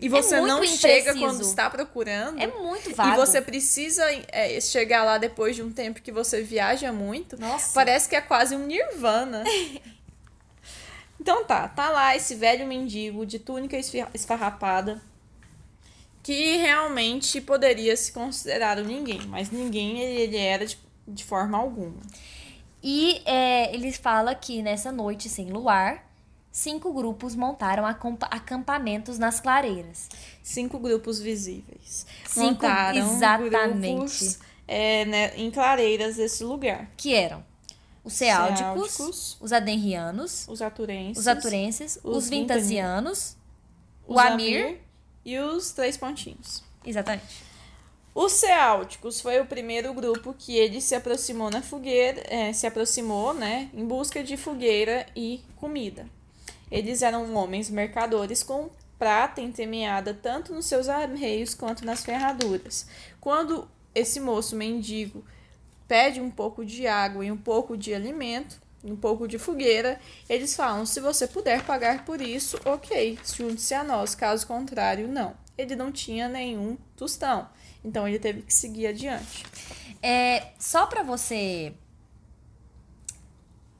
E você
muito
não chega
impreciso.
quando está procurando.
é muito vago.
E você precisa é, chegar lá depois de um tempo que você viaja muito.
Nossa.
Parece que é quase um nirvana. [LAUGHS] então tá, tá lá esse velho mendigo de túnica esfarrapada que realmente poderia se considerar um ninguém, mas ninguém ele, era de, de forma alguma.
E é, ele fala que nessa noite sem luar, cinco grupos montaram acampa- acampamentos nas clareiras.
Cinco grupos visíveis.
Cinco,
Montaram
exatamente.
grupos é, né, em clareiras desse lugar.
Que eram os Ceáldicos,
Ceáldicos,
os Adenrianos,
Os aturenses.
os Aturenses, os,
os
Vintasianos,
os
o Amir.
e os três pontinhos.
Exatamente.
Os Ceálticos foi o primeiro grupo que ele se aproximou na fogueira, é, se aproximou, né, em busca de fogueira e comida. Eles eram homens mercadores com prata entremeada tanto nos seus arreios quanto nas ferraduras. Quando esse moço mendigo pede um pouco de água e um pouco de alimento, um pouco de fogueira, eles falam: se você puder pagar por isso, ok, junte-se a nós, caso contrário, não. Ele não tinha nenhum tostão, então ele teve que seguir adiante.
É, só pra você.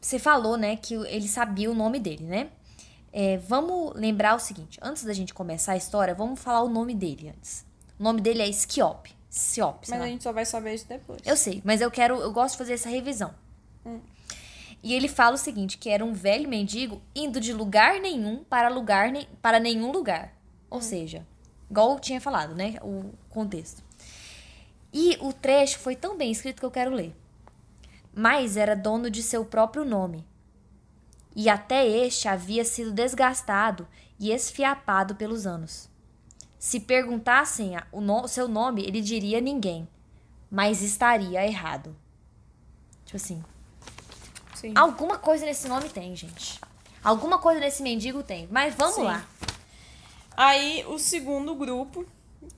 Você falou, né, que ele sabia o nome dele, né? É, vamos lembrar o seguinte: antes da gente começar a história, vamos falar o nome dele antes. O nome dele é Skiop. Siop,
Mas a gente só vai saber isso depois.
Eu sei, mas eu quero, eu gosto de fazer essa revisão. Hum. E ele fala o seguinte, que era um velho mendigo indo de lugar nenhum para lugar ne para nenhum lugar. Ou hum. seja, igual eu tinha falado, né, o contexto. E o trecho foi tão bem escrito que eu quero ler. Mas era dono de seu próprio nome. E até este havia sido desgastado e esfiapado pelos anos. Se perguntassem o no seu nome, ele diria ninguém, mas estaria errado. Tipo assim. Sim. Alguma coisa nesse nome tem, gente. Alguma coisa nesse mendigo tem. Mas vamos Sim. lá.
Aí o segundo grupo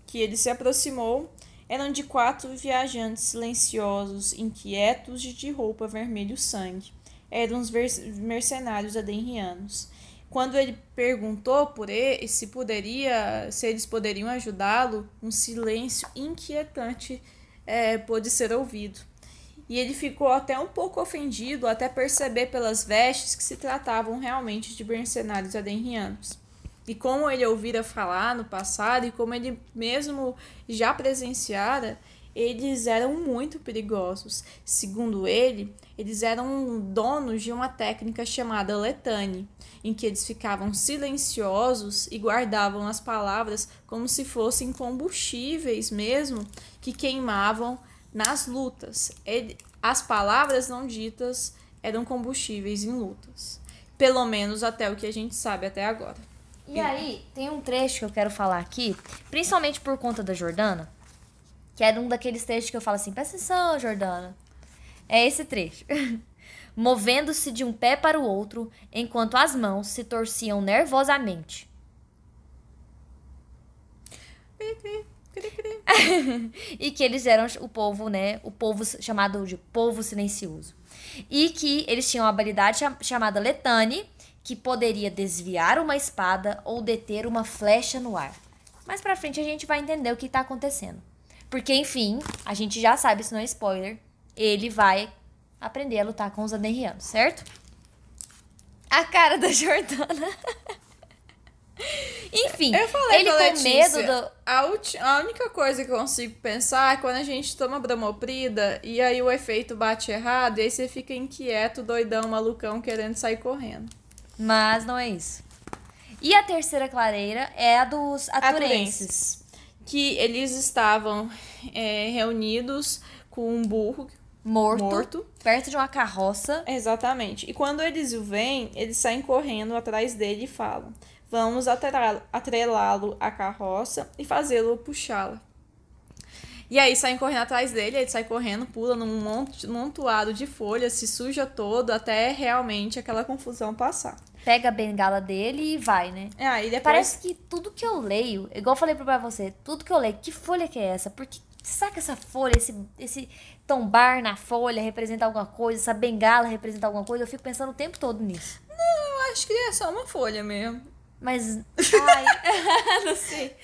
que ele se aproximou eram de quatro viajantes silenciosos, inquietos e de roupa vermelho sangue. Eram os mercenários adenrianos. Quando ele perguntou por ele, se poderia, se eles poderiam ajudá-lo, um silêncio inquietante é, pôde ser ouvido. E ele ficou até um pouco ofendido, até perceber pelas vestes que se tratavam realmente de mercenários adenrianos. E como ele ouvira falar no passado e como ele mesmo já presenciara, eles eram muito perigosos. Segundo ele, eles eram donos de uma técnica chamada letane, em que eles ficavam silenciosos e guardavam as palavras como se fossem combustíveis mesmo, que queimavam nas lutas. Ele, as palavras não ditas eram combustíveis em lutas. Pelo menos até o que a gente sabe até agora.
E aí, tem um trecho que eu quero falar aqui, principalmente por conta da Jordana, que era um daqueles trechos que eu falo assim: presta atenção, Jordana. É esse trecho. [LAUGHS] Movendo-se de um pé para o outro, enquanto as mãos se torciam nervosamente. [LAUGHS] e que eles eram o povo, né? O povo chamado de povo silencioso. E que eles tinham uma habilidade chamada Letane, que poderia desviar uma espada ou deter uma flecha no ar. Mais pra frente a gente vai entender o que tá acontecendo. Porque, enfim, a gente já sabe, se não é spoiler, ele vai aprender a lutar com os adenrianos, certo? A cara da [LAUGHS] Jordana. Enfim,
eu falei ele com Letícia, medo do. A, a única coisa que eu consigo pensar é quando a gente toma bromoprida e aí o efeito bate errado e aí você fica inquieto, doidão, malucão, querendo sair correndo.
Mas não é isso. E a terceira clareira é a dos aturenses.
Que eles estavam é, reunidos com um burro
morto, morto, perto de uma carroça.
Exatamente. E quando eles o veem, eles saem correndo atrás dele e falam: Vamos atrelá-lo à carroça e fazê-lo puxá-la. E aí saem correndo atrás dele, ele sai correndo, pula num montoado de folhas, se suja todo até realmente aquela confusão passar
pega a bengala dele e vai, né?
É, aí depois...
Parece que tudo que eu leio, igual eu falei pra você, tudo que eu leio, que folha que é essa? Porque saca essa folha, esse, esse tombar na folha representa alguma coisa, essa bengala representa alguma coisa, eu fico pensando o tempo todo nisso.
Não, eu acho que é só uma folha mesmo.
Mas. [LAUGHS] Ai, [LAUGHS]
não sei.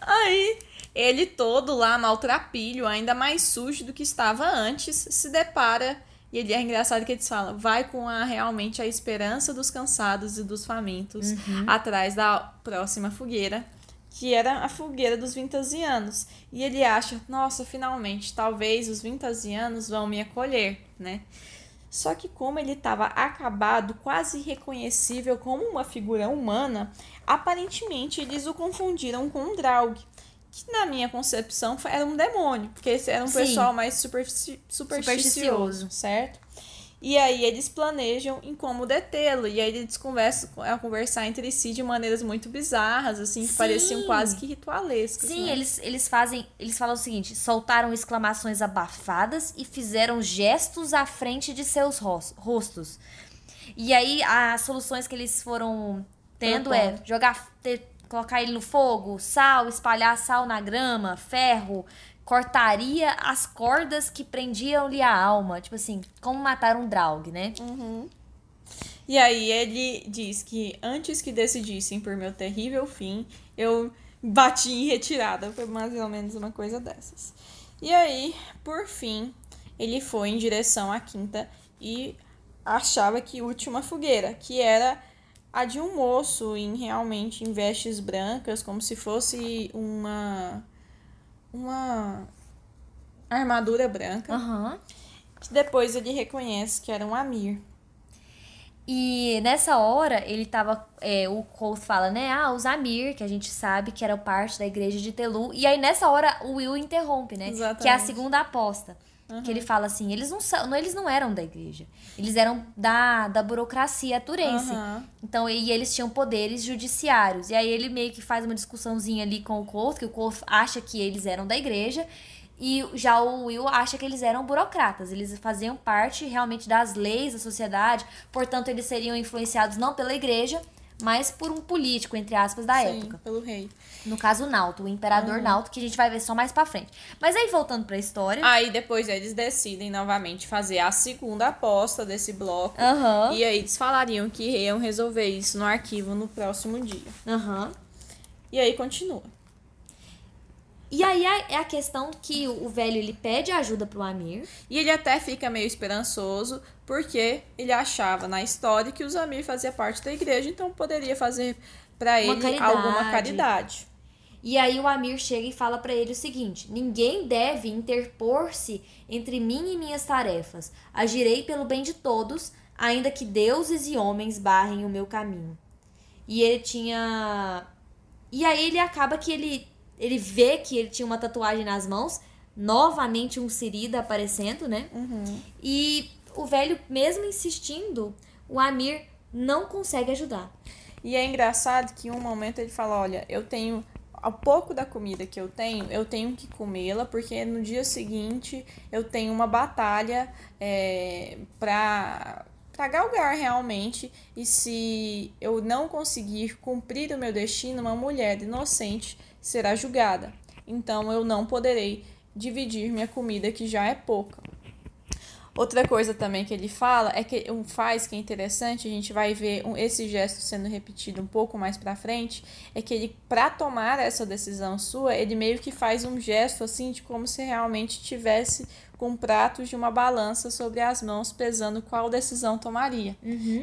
Aí, ele todo lá, maltrapilho, ainda mais sujo do que estava antes, se depara e ele é engraçado que eles falam, vai com a realmente a esperança dos cansados e dos famintos uhum. atrás da próxima fogueira, que era a fogueira dos vintasianos. E ele acha, nossa, finalmente, talvez os vintasianos vão me acolher, né? Só que como ele estava acabado, quase reconhecível como uma figura humana, aparentemente eles o confundiram com um Draug que na minha concepção era um demônio, porque esse era um Sim. pessoal mais supersti supersticioso, certo? E aí eles planejam em como detê-lo. E aí eles conversam a conversar entre si de maneiras muito bizarras, assim, que Sim. pareciam quase que ritualescas.
Sim,
né?
eles, eles fazem. Eles falam o seguinte: soltaram exclamações abafadas e fizeram gestos à frente de seus rostos. E aí as soluções que eles foram tendo é jogar. Ter, colocar ele no fogo, sal, espalhar sal na grama, ferro, cortaria as cordas que prendiam-lhe a alma. Tipo assim, como matar um Draug, né?
Uhum. E aí ele diz que antes que decidissem por meu terrível fim, eu bati em retirada. Foi mais ou menos uma coisa dessas. E aí, por fim, ele foi em direção à quinta e achava que última fogueira, que era a de um moço em realmente em vestes brancas, como se fosse uma uma armadura branca.
Aham.
Que depois ele reconhece que era um Amir.
E nessa hora, ele tava. é, o Colt fala, né? Ah, os Amir, que a gente sabe que era parte da igreja de Telu. E aí, nessa hora, o Will interrompe, né?
Exatamente.
Que é a segunda aposta. Que ele fala assim: eles não, são, não- eles não eram da igreja. Eles eram da, da burocracia turense.
Aham.
Então, e eles tinham poderes judiciários. E aí ele meio que faz uma discussãozinha ali com o Colt, que o Colt acha que eles eram da igreja. E já o Will acha que eles eram burocratas. Eles faziam parte realmente das leis da sociedade. Portanto, eles seriam influenciados não pela igreja, mas por um político, entre aspas, da
Sim,
época.
pelo rei.
No caso, o Nauto, o imperador Nauto, que a gente vai ver só mais pra frente. Mas aí, voltando pra história.
Aí depois eles decidem novamente fazer a segunda aposta desse bloco.
Aham.
E aí eles falariam que iam resolver isso no arquivo no próximo dia.
Aham.
E aí continua.
E aí é a questão que o velho ele pede ajuda pro Amir.
E ele até fica meio esperançoso, porque ele achava na história que os Amir fazia parte da igreja, então poderia fazer pra
Uma
ele
caridade.
alguma caridade.
E aí o Amir chega e fala pra ele o seguinte: ninguém deve interpor-se entre mim e minhas tarefas. Agirei pelo bem de todos, ainda que deuses e homens barrem o meu caminho. E ele tinha. E aí ele acaba que ele ele vê que ele tinha uma tatuagem nas mãos, novamente um Sirida aparecendo, né? E o velho, mesmo insistindo, o Amir não consegue ajudar.
E é engraçado que em um momento ele fala: Olha, eu tenho. A pouco da comida que eu tenho, eu tenho que comê-la, porque no dia seguinte eu tenho uma batalha é, pra, pra galgar realmente. E se eu não conseguir cumprir o meu destino, uma mulher inocente será julgada. Então eu não poderei dividir minha comida, que já é pouca. Outra coisa também que ele fala é que um faz que é interessante, a gente vai ver um- esse gesto sendo repetido um pouco mais pra frente, é que ele para tomar essa decisão sua, ele meio que faz um gesto assim de como se realmente tivesse com pratos de uma balança sobre as mãos pesando qual decisão tomaria.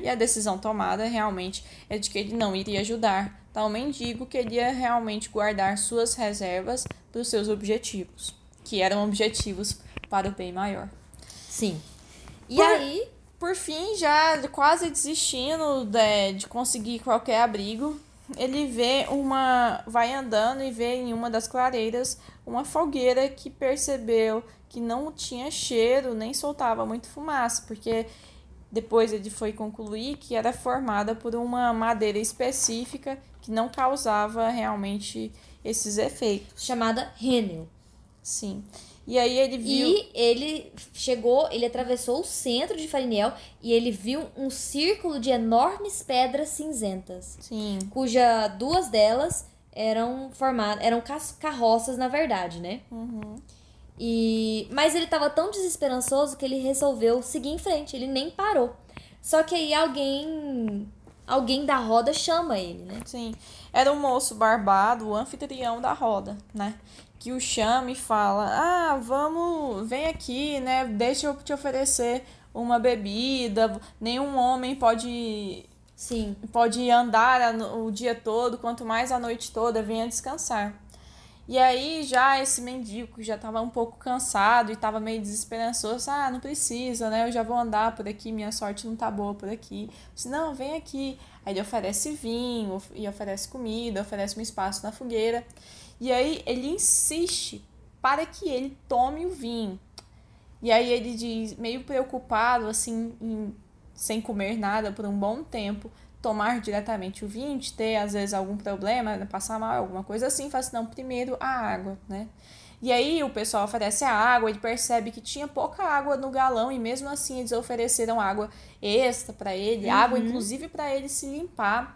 E a decisão tomada realmente é de que ele não iria ajudar tal mendigo, queria realmente guardar suas reservas para os seus objetivos, que eram objetivos para o bem maior.
Sim. E
Por-
aí,
Por fim, já quase desistindo de, de conseguir qualquer abrigo, ele vê uma. vai andando e vê em uma das clareiras uma fogueira que percebeu que não tinha cheiro nem soltava muito fumaça, porque depois ele foi concluir que era formada por uma madeira específica que não causava realmente esses efeitos.
chamada Renel.
Sim. E aí ele viu.
E ele chegou, ele atravessou o centro de Farinel e ele viu um círculo de enormes pedras cinzentas,
Sim.
cuja duas delas eram formadas, eram carroças na verdade, né?
Uhum.
E mas ele tava tão desesperançoso que ele resolveu seguir em frente, ele nem parou. Só que aí alguém alguém da roda chama ele, né?
Sim. Era um moço barbado, o anfitrião da roda, né? Que o chama e fala: Ah, vamos, vem aqui, né? Deixa eu te oferecer uma bebida. Nenhum homem pode,
Sim.
pode andar o dia todo, quanto mais a noite toda, venha descansar. E aí já esse mendigo que já estava um pouco cansado e estava meio desesperançoso, ah, não precisa, né? Eu já vou andar por aqui, minha sorte não tá boa por aqui. Disse, não, vem aqui. Aí ele oferece vinho, e oferece comida, oferece um espaço na fogueira. E aí ele insiste para que ele tome o vinho. E aí ele diz, meio preocupado, assim, em- sem comer nada por um bom tempo, tomar diretamente o vinho, de ter às vezes algum problema, né, passar mal, alguma coisa assim, faz não, primeiro a água, né? E aí o pessoal oferece a água, ele percebe que tinha pouca água no galão e mesmo assim eles ofereceram água extra para ele, água inclusive para ele se limpar.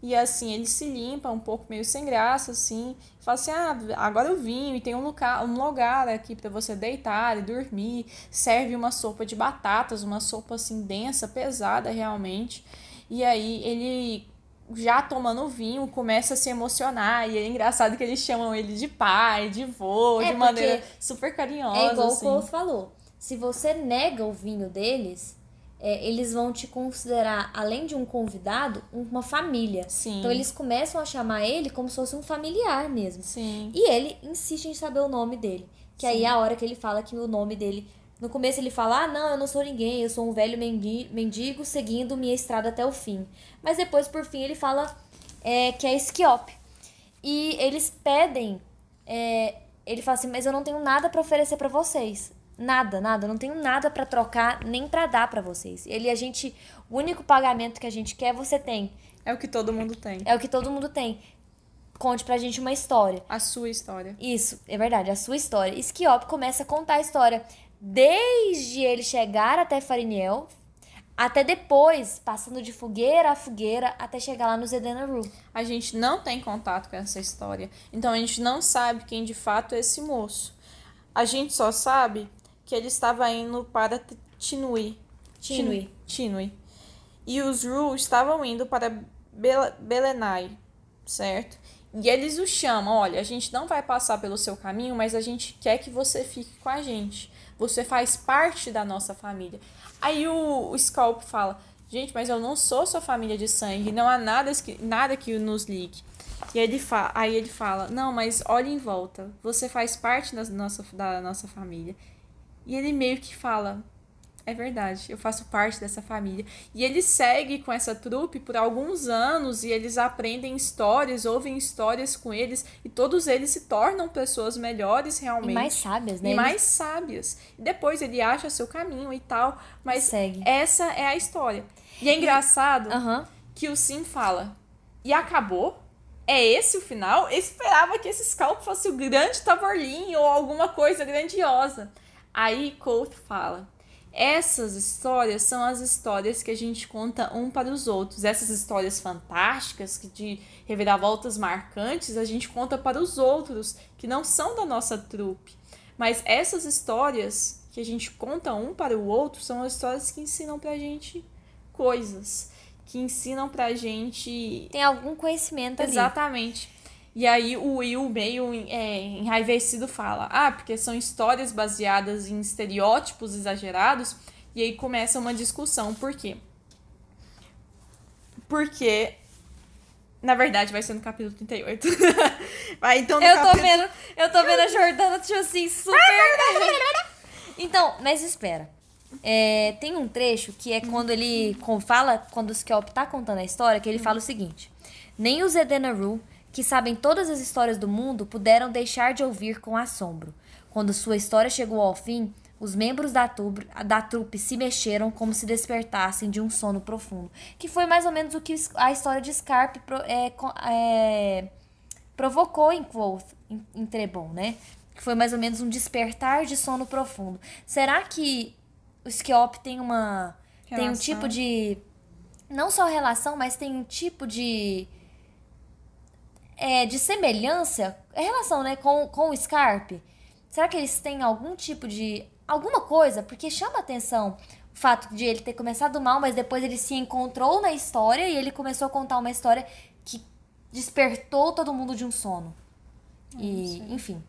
E assim, ele se limpa um pouco meio sem graça, assim. Fala assim: ah, agora eu vim e tem um lugar, um lugar aqui para você deitar e dormir. Serve uma sopa de batatas, uma sopa assim densa, pesada realmente. E aí ele já tomando vinho, começa a se emocionar. E é engraçado que eles chamam ele de pai, de vô,
É,
de maneira super carinhosa.
É igual
assim.
o Cole falou. Se você nega o vinho deles, é, eles vão te considerar, além de um convidado, uma família.
Sim.
Então eles começam a chamar ele como se fosse um familiar mesmo.
Sim.
E ele insiste em saber o nome dele. Que aí é a hora que ele fala que o nome dele. No começo ele fala: Ah, não, eu não sou ninguém, eu sou um velho mendi- mendigo seguindo minha estrada até o fim. Mas depois, por fim, ele fala é, que é Esquiop. E eles pedem. é, ele fala assim: Mas eu não tenho nada pra oferecer pra vocês. Nada, nada. Eu não tenho nada pra trocar nem pra dar pra vocês. Ele, a gente. O único pagamento que a gente quer, você tem.
É o que todo mundo tem.
É o que todo mundo tem. Conte pra gente uma história.
A sua história.
Isso, é verdade, a sua história. Esquiop começa a contar a história desde ele chegar até Fariniel, até depois, passando de fogueira a fogueira, até chegar lá no Zedena Ru.
A gente não tem contato com essa história. Então a gente não sabe quem de fato é esse moço. A gente só sabe que ele estava indo para Tinui.
Tinui.
Tinui. E os Ru estavam indo para Bel Belenai, certo? E eles o chamam, olha, a gente não vai passar pelo seu caminho, mas a gente quer que você fique com a gente. Você faz parte da nossa família. Aí o, o Scalp fala, gente, mas eu não sou sua família de sangue, não há nada que, nada que nos ligue. E ele fa aí ele fala, não, mas olhe em volta, você faz parte da nossa, da nossa família. E ele meio que fala, é verdade, eu faço parte dessa família. E ele segue com essa trupe por alguns anos e eles aprendem histórias, ouvem histórias com eles e todos eles se tornam pessoas melhores realmente.
E mais sábias, né?
E mais sábias. E depois ele acha seu caminho e tal, mas
segue.
essa é a história. E é engraçado
Aham.
que o Sim fala, e acabou? É esse o final? Eu esperava que esse Scalp fosse o grande Tavorlin ou alguma coisa grandiosa. Aí Colt fala, essas histórias são as histórias que a gente conta um para os outros. Essas histórias fantásticas, que de reviravoltas marcantes, a gente conta para os outros, que não são da nossa trupe. Mas essas histórias que a gente conta um para o outro são as histórias que ensinam pra gente coisas. Que ensinam pra gente
Tem algum conhecimento ali.
Exatamente. E aí o Will, meio é, enraivecido, fala: Ah, porque são histórias baseadas em estereótipos exagerados. E aí começa uma discussão. Por quê? Porque. Na verdade, vai ser no capítulo 38. [LAUGHS] vai então no
Eu tô
capítulo...
vendo, eu tô vendo a Jordana, tipo assim, super. então, mas espera. É, tem um trecho que é quando ele fala, quando o Skelp tá contando a história, que ele fala o seguinte: Nem os Edenaru, que sabem todas as histórias do mundo, puderam deixar de ouvir com assombro. Quando sua história chegou ao fim, os membros da, tub- da trupe se mexeram como se despertassem de um sono profundo. Que foi mais ou menos o que a história de Scarpe é, é, provocou em Quoth, em, em Trebon, né? Que foi mais ou menos um despertar de sono profundo. Será que o Skeop tem uma tem um
Relação.
tipo de não só relação, mas tem um tipo de é, de semelhança, é relação, né, com, com o Scarpe? Será que eles têm algum tipo de alguma coisa? Porque chama atenção o fato de ele ter começado mal, mas depois ele se encontrou na história e ele começou a contar uma história que despertou todo mundo de um sono. E, enfim.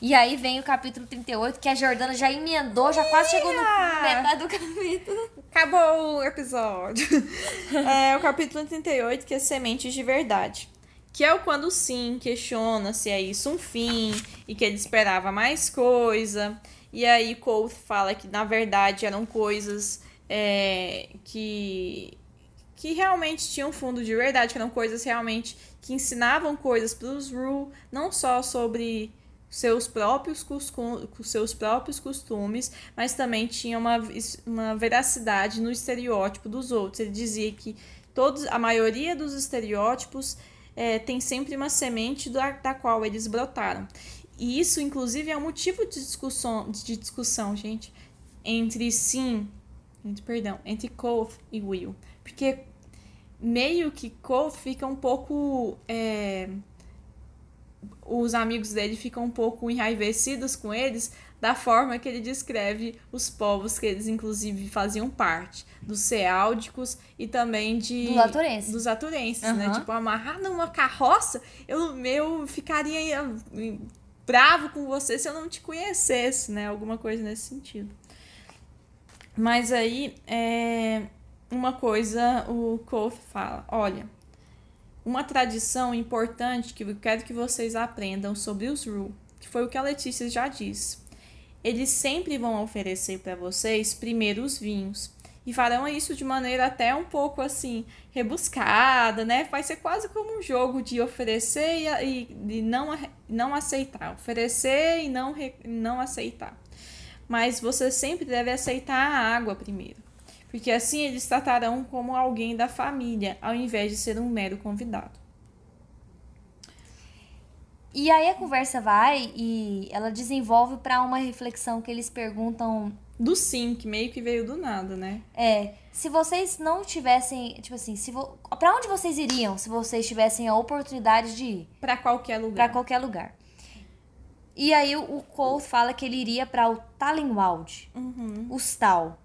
E aí vem o capítulo 38, que a Jordana já emendou, já quase chegou no metade do capítulo.
Acabou o episódio. [LAUGHS] é o capítulo 38, que é Sementes de Verdade. Que é o quando Sim questiona se é isso um fim e que ele esperava mais coisa. E aí Colt fala que na verdade eram coisas é, que, que realmente tinham fundo de verdade, que eram coisas realmente que ensinavam coisas para os Ru, não só sobre seus próprios, seus próprios costumes, mas também tinha uma, uma veracidade no estereótipo dos outros. Ele dizia que todos, a maioria dos estereótipos é, tem sempre uma semente da, qual eles brotaram. E isso, inclusive, é um motivo de discussão, de discussão, gente, entre sim, entre, perdão, entre Koth e Will. Porque meio que Koth fica um pouco é, os amigos dele ficam um pouco enraivecidos com eles da forma que ele descreve os povos que eles inclusive faziam parte, dos ceáldicos e também de
Dos aturenses.
dos aturenses, né?
Aham.
Tipo, amarrar numa carroça, eu eu ficaria bravo com você se eu não te conhecesse, né? Alguma coisa nesse sentido. Mas aí, é, uma coisa o Koth fala, olha, uma tradição importante que eu quero que vocês aprendam sobre os Ru, que foi o que a Letícia já disse. Eles sempre vão oferecer para vocês primeiro os vinhos. E farão isso de maneira até um pouco assim, rebuscada, né? Vai ser quase como um jogo de oferecer e, e, não, não aceitar. Oferecer e não, não aceitar. Mas você sempre deve aceitar a água primeiro. Porque assim eles tratarão como alguém da família, ao invés de ser um mero convidado.
E aí a conversa vai e ela desenvolve pra uma reflexão que eles perguntam
Do sim, que meio que veio do nada, né?
É, se vocês não tivessem, tipo assim, se vo... para onde vocês iriam se vocês tivessem a oportunidade de ir
Pra qualquer
Pra
lugar.
qualquer lugar? E aí o, Cole fala que ele iria pra o Talenwald,
Uhum.
os Tal.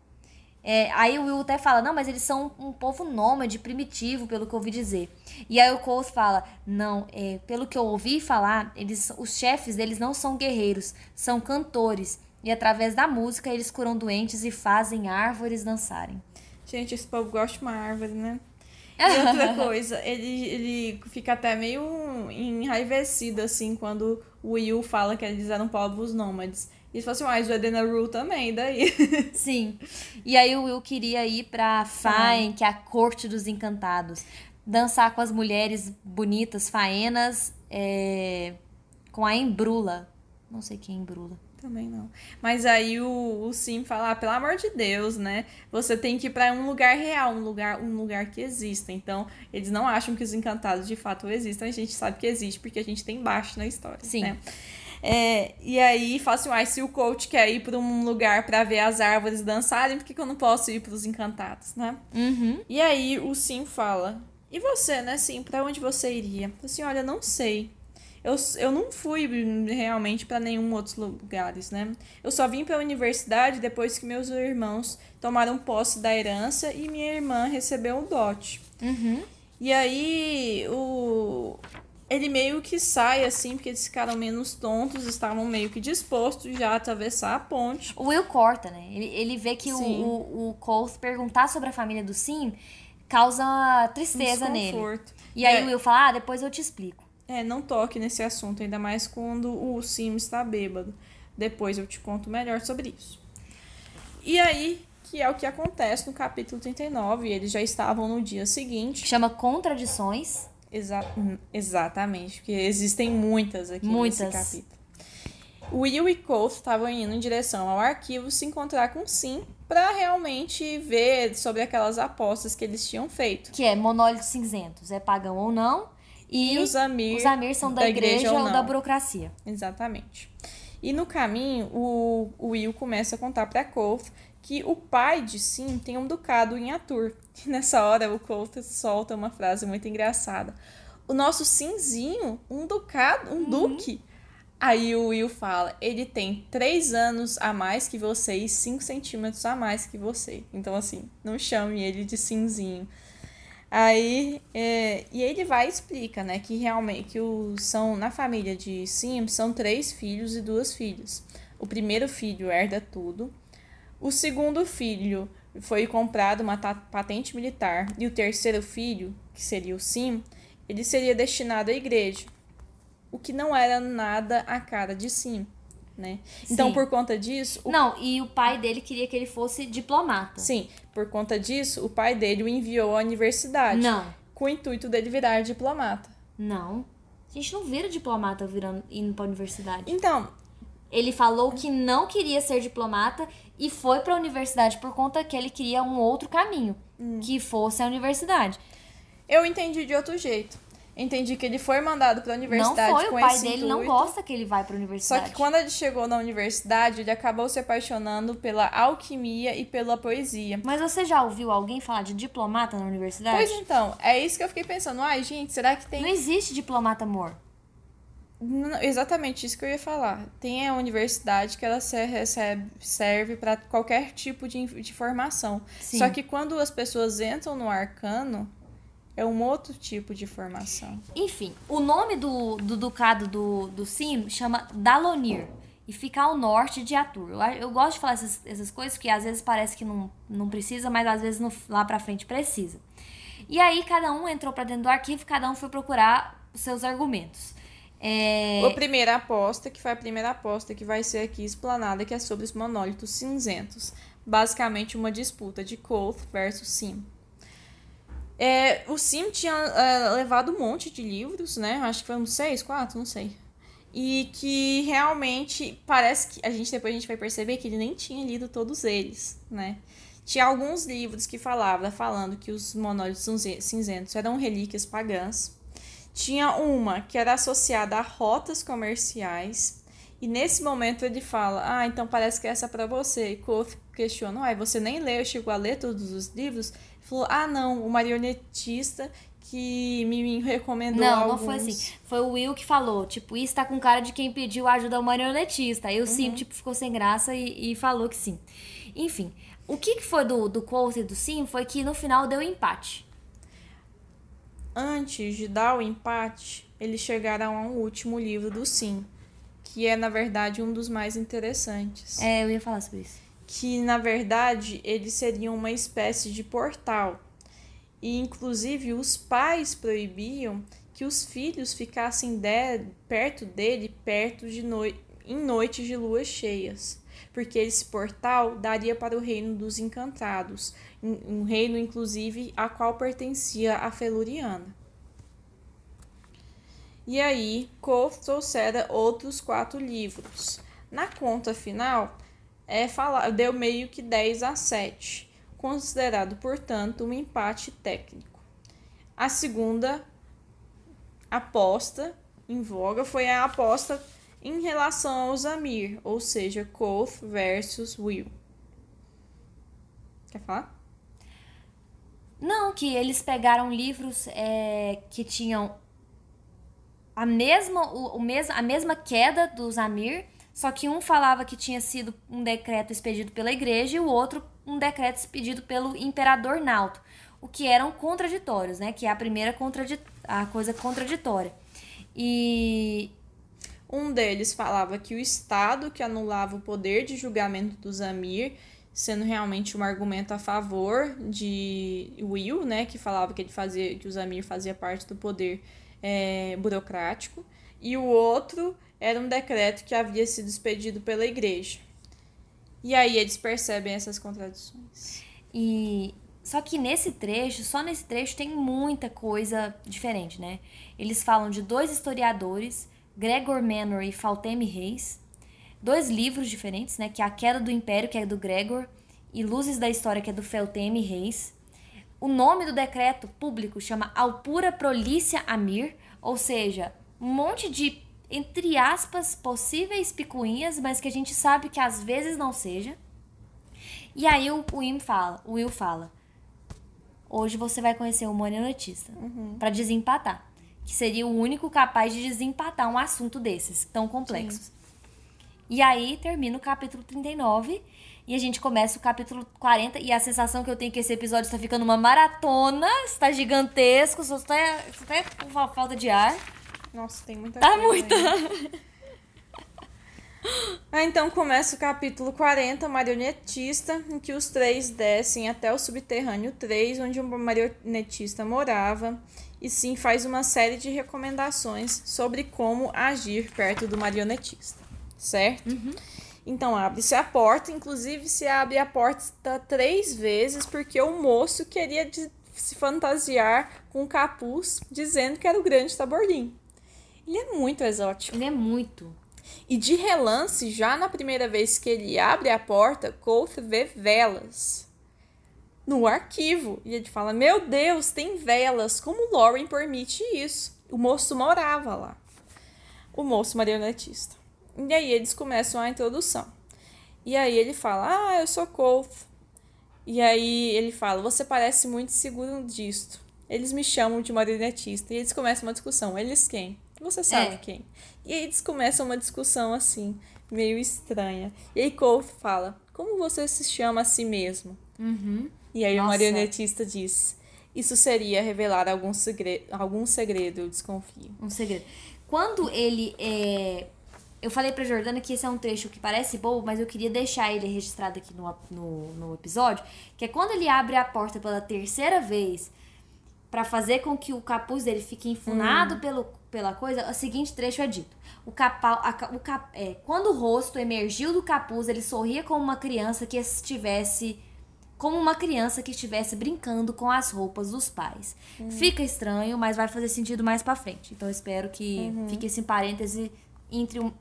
É, aí o Will até fala, não, mas eles são um povo nômade, primitivo, pelo que eu ouvi dizer. E aí o Cole fala, não, é, pelo que eu ouvi falar, eles, os chefes deles não são guerreiros, são cantores. E através da música eles curam doentes e fazem árvores dançarem.
Gente, esse povo gosta de uma árvore, né? E outra [LAUGHS] coisa, ele, ele fica até meio enraivecido, assim, quando o Will fala que eles eram povos nômades. E ele fala assim, mas o Edena Rule também, e daí? [LAUGHS]
Sim. E aí o Will queria ir pra Faen, que é a corte dos encantados. Dançar com as mulheres bonitas, faenas, é, com a Embrula. Não sei quem é Embrula.
Também não. Mas aí o, o Sim fala, ah, pelo amor de Deus, né? Você tem que ir pra um lugar real, um lugar, um lugar que exista. Então, eles não acham que os encantados de fato existem. A gente sabe que existe porque a gente tem baixo na história.
Sim.
Né? É, e aí fala assim, ah, se o coach quer ir pra um lugar pra ver as árvores dançarem, por que, que eu não posso ir pros encantados, né?
Uhum.
E aí o Sim fala: E você, né, Sim, pra onde você iria? Assim, olha, não sei. Eu, eu não fui realmente pra nenhum outros lugares, né? Eu só vim pra universidade depois que meus irmãos tomaram posse da herança e minha irmã recebeu o dote.
Uhum.
E aí o ele meio que sai assim, porque eles ficaram menos tontos, estavam meio que dispostos já a atravessar a ponte.
O Will corta, né? Ele, ele vê que o,
Sim.
o, o Cole perguntar sobre a família do Sim causa tristeza nele.
Desconforto.
E aí
É.
o Will fala, ah, depois eu te explico.
É, não toque nesse assunto, ainda mais quando o Sim está bêbado. Depois eu te conto melhor sobre isso. E aí, que é o que acontece no capítulo 39, eles já estavam no dia seguinte.
Chama Contradições.
Exa hum, exatamente, porque existem muitas aqui
Muitas.
nesse capítulo. Will e Colt estavam indo em direção ao arquivo se encontrar com Sim para realmente ver sobre aquelas apostas que eles tinham feito.
Que é monólitos cinzentos, é pagão ou não. E,
E os Amir,
os Amir são da, igreja, ou,
não.
da burocracia.
Exatamente. E no caminho, o, o Will começa a contar para Colt que o pai de Sim tem um ducado em Atur. [LAUGHS] E nessa hora, o Colt solta uma frase muito engraçada. O nosso Simzinho, um ducado, um duque. Aí o Will fala, ele tem três anos a mais que você e 5 centímetros a mais que você. Então, assim, não chame ele de Simzinho. Aí, é, e ele vai e explica, né, que realmente que o, são, na família de Sim, são três filhos e duas filhas. O primeiro filho herda tudo. O segundo filho foi comprado uma patente militar. E o terceiro filho, que seria o Sim, ele seria destinado à igreja. O que não era nada a cara de Sim, né? Então,
Sim.
por conta disso, o
Não, e o pai dele queria que ele fosse diplomata.
Sim, por conta disso, o pai dele o enviou à universidade.
Não,
Com o intuito dele virar diplomata.
não. A gente não vira diplomata virando, indo pra universidade.
Então,
Ele falou que não queria ser diplomata e foi pra universidade por conta que ele queria um outro caminho,
Hum.
que fosse a universidade.
eu entendi de outro jeito. Entendi que ele foi mandado para a
Não
universidade
foi,
com
o pai dele não
intuito.
gosta que ele vai pra
Só
universidade.
que quando ele chegou na universidade, ele acabou se apaixonando pela alquimia e pela poesia.
Mas você já ouviu alguém falar de diplomata na universidade?
Pois então, é isso que eu fiquei pensando. Ai, gente, será que tem.
Não existe diplomata amor.
Não, Exatamente isso que eu ia falar. Tem a universidade que ela se- recebe, serve para qualquer tipo de, de formação.
Sim.
Só que quando as pessoas entram no arcano, é um outro tipo de formação.
Enfim, o nome do, do ducado do, do Sim chama Dalonir e fica ao norte de Atur. Eu, eu gosto de falar essas, essas coisas porque às vezes parece que não, não precisa, mas às vezes no- lá pra frente precisa. E aí cada um entrou pra dentro do arquivo, cada um foi procurar os seus argumentos. É,
A primeira aposta, que foi a primeira aposta que vai ser aqui explanada, que é sobre os monólitos cinzentos. Basicamente uma disputa de Koth versus Sim. É, o Sim tinha é, levado um monte de livros, né? Acho que foram seis, quatro, não sei. E que realmente parece que a gente depois a gente vai perceber que ele nem tinha lido todos eles, né? Tinha alguns livros que falava falando que os monólitos cinze- cinzentos eram relíquias pagãs. Tinha uma que era associada a rotas comerciais. E nesse momento ele fala: Ah, então parece que essa é pra você. E Koth questiona: Uai, você nem leu, chegou a ler todos os livros? Ele falou: Ah, não, o marionetista que me, me recomendou
Não,
alguns.
não foi assim. Foi o Will que falou, tipo, isso tá com cara de quem pediu ajuda ao marionetista. Aí o Sim, tipo, ficou sem graça e, e falou que sim. Enfim, o que, que foi do, do Colt e do Sim foi que no final deu empate.
Antes de dar o empate, eles chegaram ao último livro do Sim, que é, na verdade, um dos mais interessantes.
É, eu ia falar sobre isso.
que na verdade eles seriam uma espécie de portal. E inclusive os pais proibiam que os filhos ficassem de- perto dele perto de noi em noites de luas cheias, porque esse portal daria para o reino dos encantados, um reino inclusive a qual pertencia a Feluriana. E aí, Koth trouxera outros quatro livros. Na conta final, é falar, deu meio que 10 a 7, considerado, portanto, um empate técnico. A segunda aposta em voga foi a aposta em relação ao Zamir, ou seja, Koth versus Will. Quer falar?
Não, que eles pegaram livros é, que tinham a mesma, o, o mes, a mesma queda do Zamir, só que um falava que tinha sido um decreto expedido pela igreja e o outro um decreto expedido pelo imperador Nauto, o que eram contraditórios, né? Que é a primeira contradi a coisa contraditória. E
Um deles falava que o Estado que anulava o poder de julgamento do Zamir, sendo realmente um argumento a favor de Will, né, que falava que ele fazia que o Zamir fazia parte do poder é, burocrático, e o outro era um decreto que havia sido expedido pela igreja. E aí eles percebem essas contradições.
E só que nesse trecho, só nesse trecho tem muita coisa diferente, né? Eles falam de dois historiadores, Gregor Manor e Falteme Reis, dois livros diferentes, né? Que é A Queda do Império, que é do Gregor, e Luzes da História, que é do Felteme Reis. O nome do decreto público chama Alpura Prolícia Amir, ou seja, um monte de, entre aspas, possíveis picuinhas, mas que a gente sabe que às vezes não seja. E aí o Will fala, o Will fala, hoje você vai conhecer o marionetista pra desempatar, que seria o único capaz de desempatar um assunto desses tão complexos. E aí termina o capítulo 39 e a gente começa o capítulo 40 e a sensação que eu tenho é que esse episódio está ficando uma maratona, está gigantesco, só está, tá com fa- falta de ar.
Nossa, tem muita
Tá
coisa
muita.
ainda. Ah, então começa o capítulo 40, marionetista, em que os três descem até o subterrâneo 3, onde o marionetista morava, e sim faz uma série de recomendações sobre como agir perto do marionetista, certo? Então abre-se a porta, inclusive se abre a porta três vezes, porque o moço queria se fantasiar com um capuz, dizendo que era o grande tabordim. Ele é muito exótico.
Ele é muito.
E de relance, já na primeira vez que ele abre a porta, Koth vê velas no arquivo. E ele fala: Meu Deus, tem velas. Como Lauren permite isso? O moço morava lá. O moço marionetista. E aí eles começam a introdução. E aí ele fala: Ah, eu sou Koth. E aí ele fala: Você parece muito seguro disto. Eles me chamam de marionetista. E eles começam uma discussão. Eles quem? Você sabe
É.
quem. E aí eles começam uma discussão assim, meio estranha. E aí Cole fala: Como você se chama a si mesmo?
Uhum.
E aí o
Nossa.
marionetista diz: Isso seria revelar algum segredo, algum segredo, eu desconfio.
Um segredo. Quando ele é. Eu falei pra Jordana que esse é um trecho que parece bobo, mas eu queria deixar ele registrado aqui no, no, no episódio. Que é quando ele abre a porta pela terceira vez pra fazer com que o capuz dele fique enfunado pelo, pela coisa, o seguinte trecho é dito. O capau, a o cap, é, quando o rosto emergiu do capuz, ele sorria como uma criança que estivesse como uma criança que estivesse brincando com as roupas dos pais. Fica estranho, mas vai fazer sentido mais pra frente. Então espero que fique esse parêntese entre um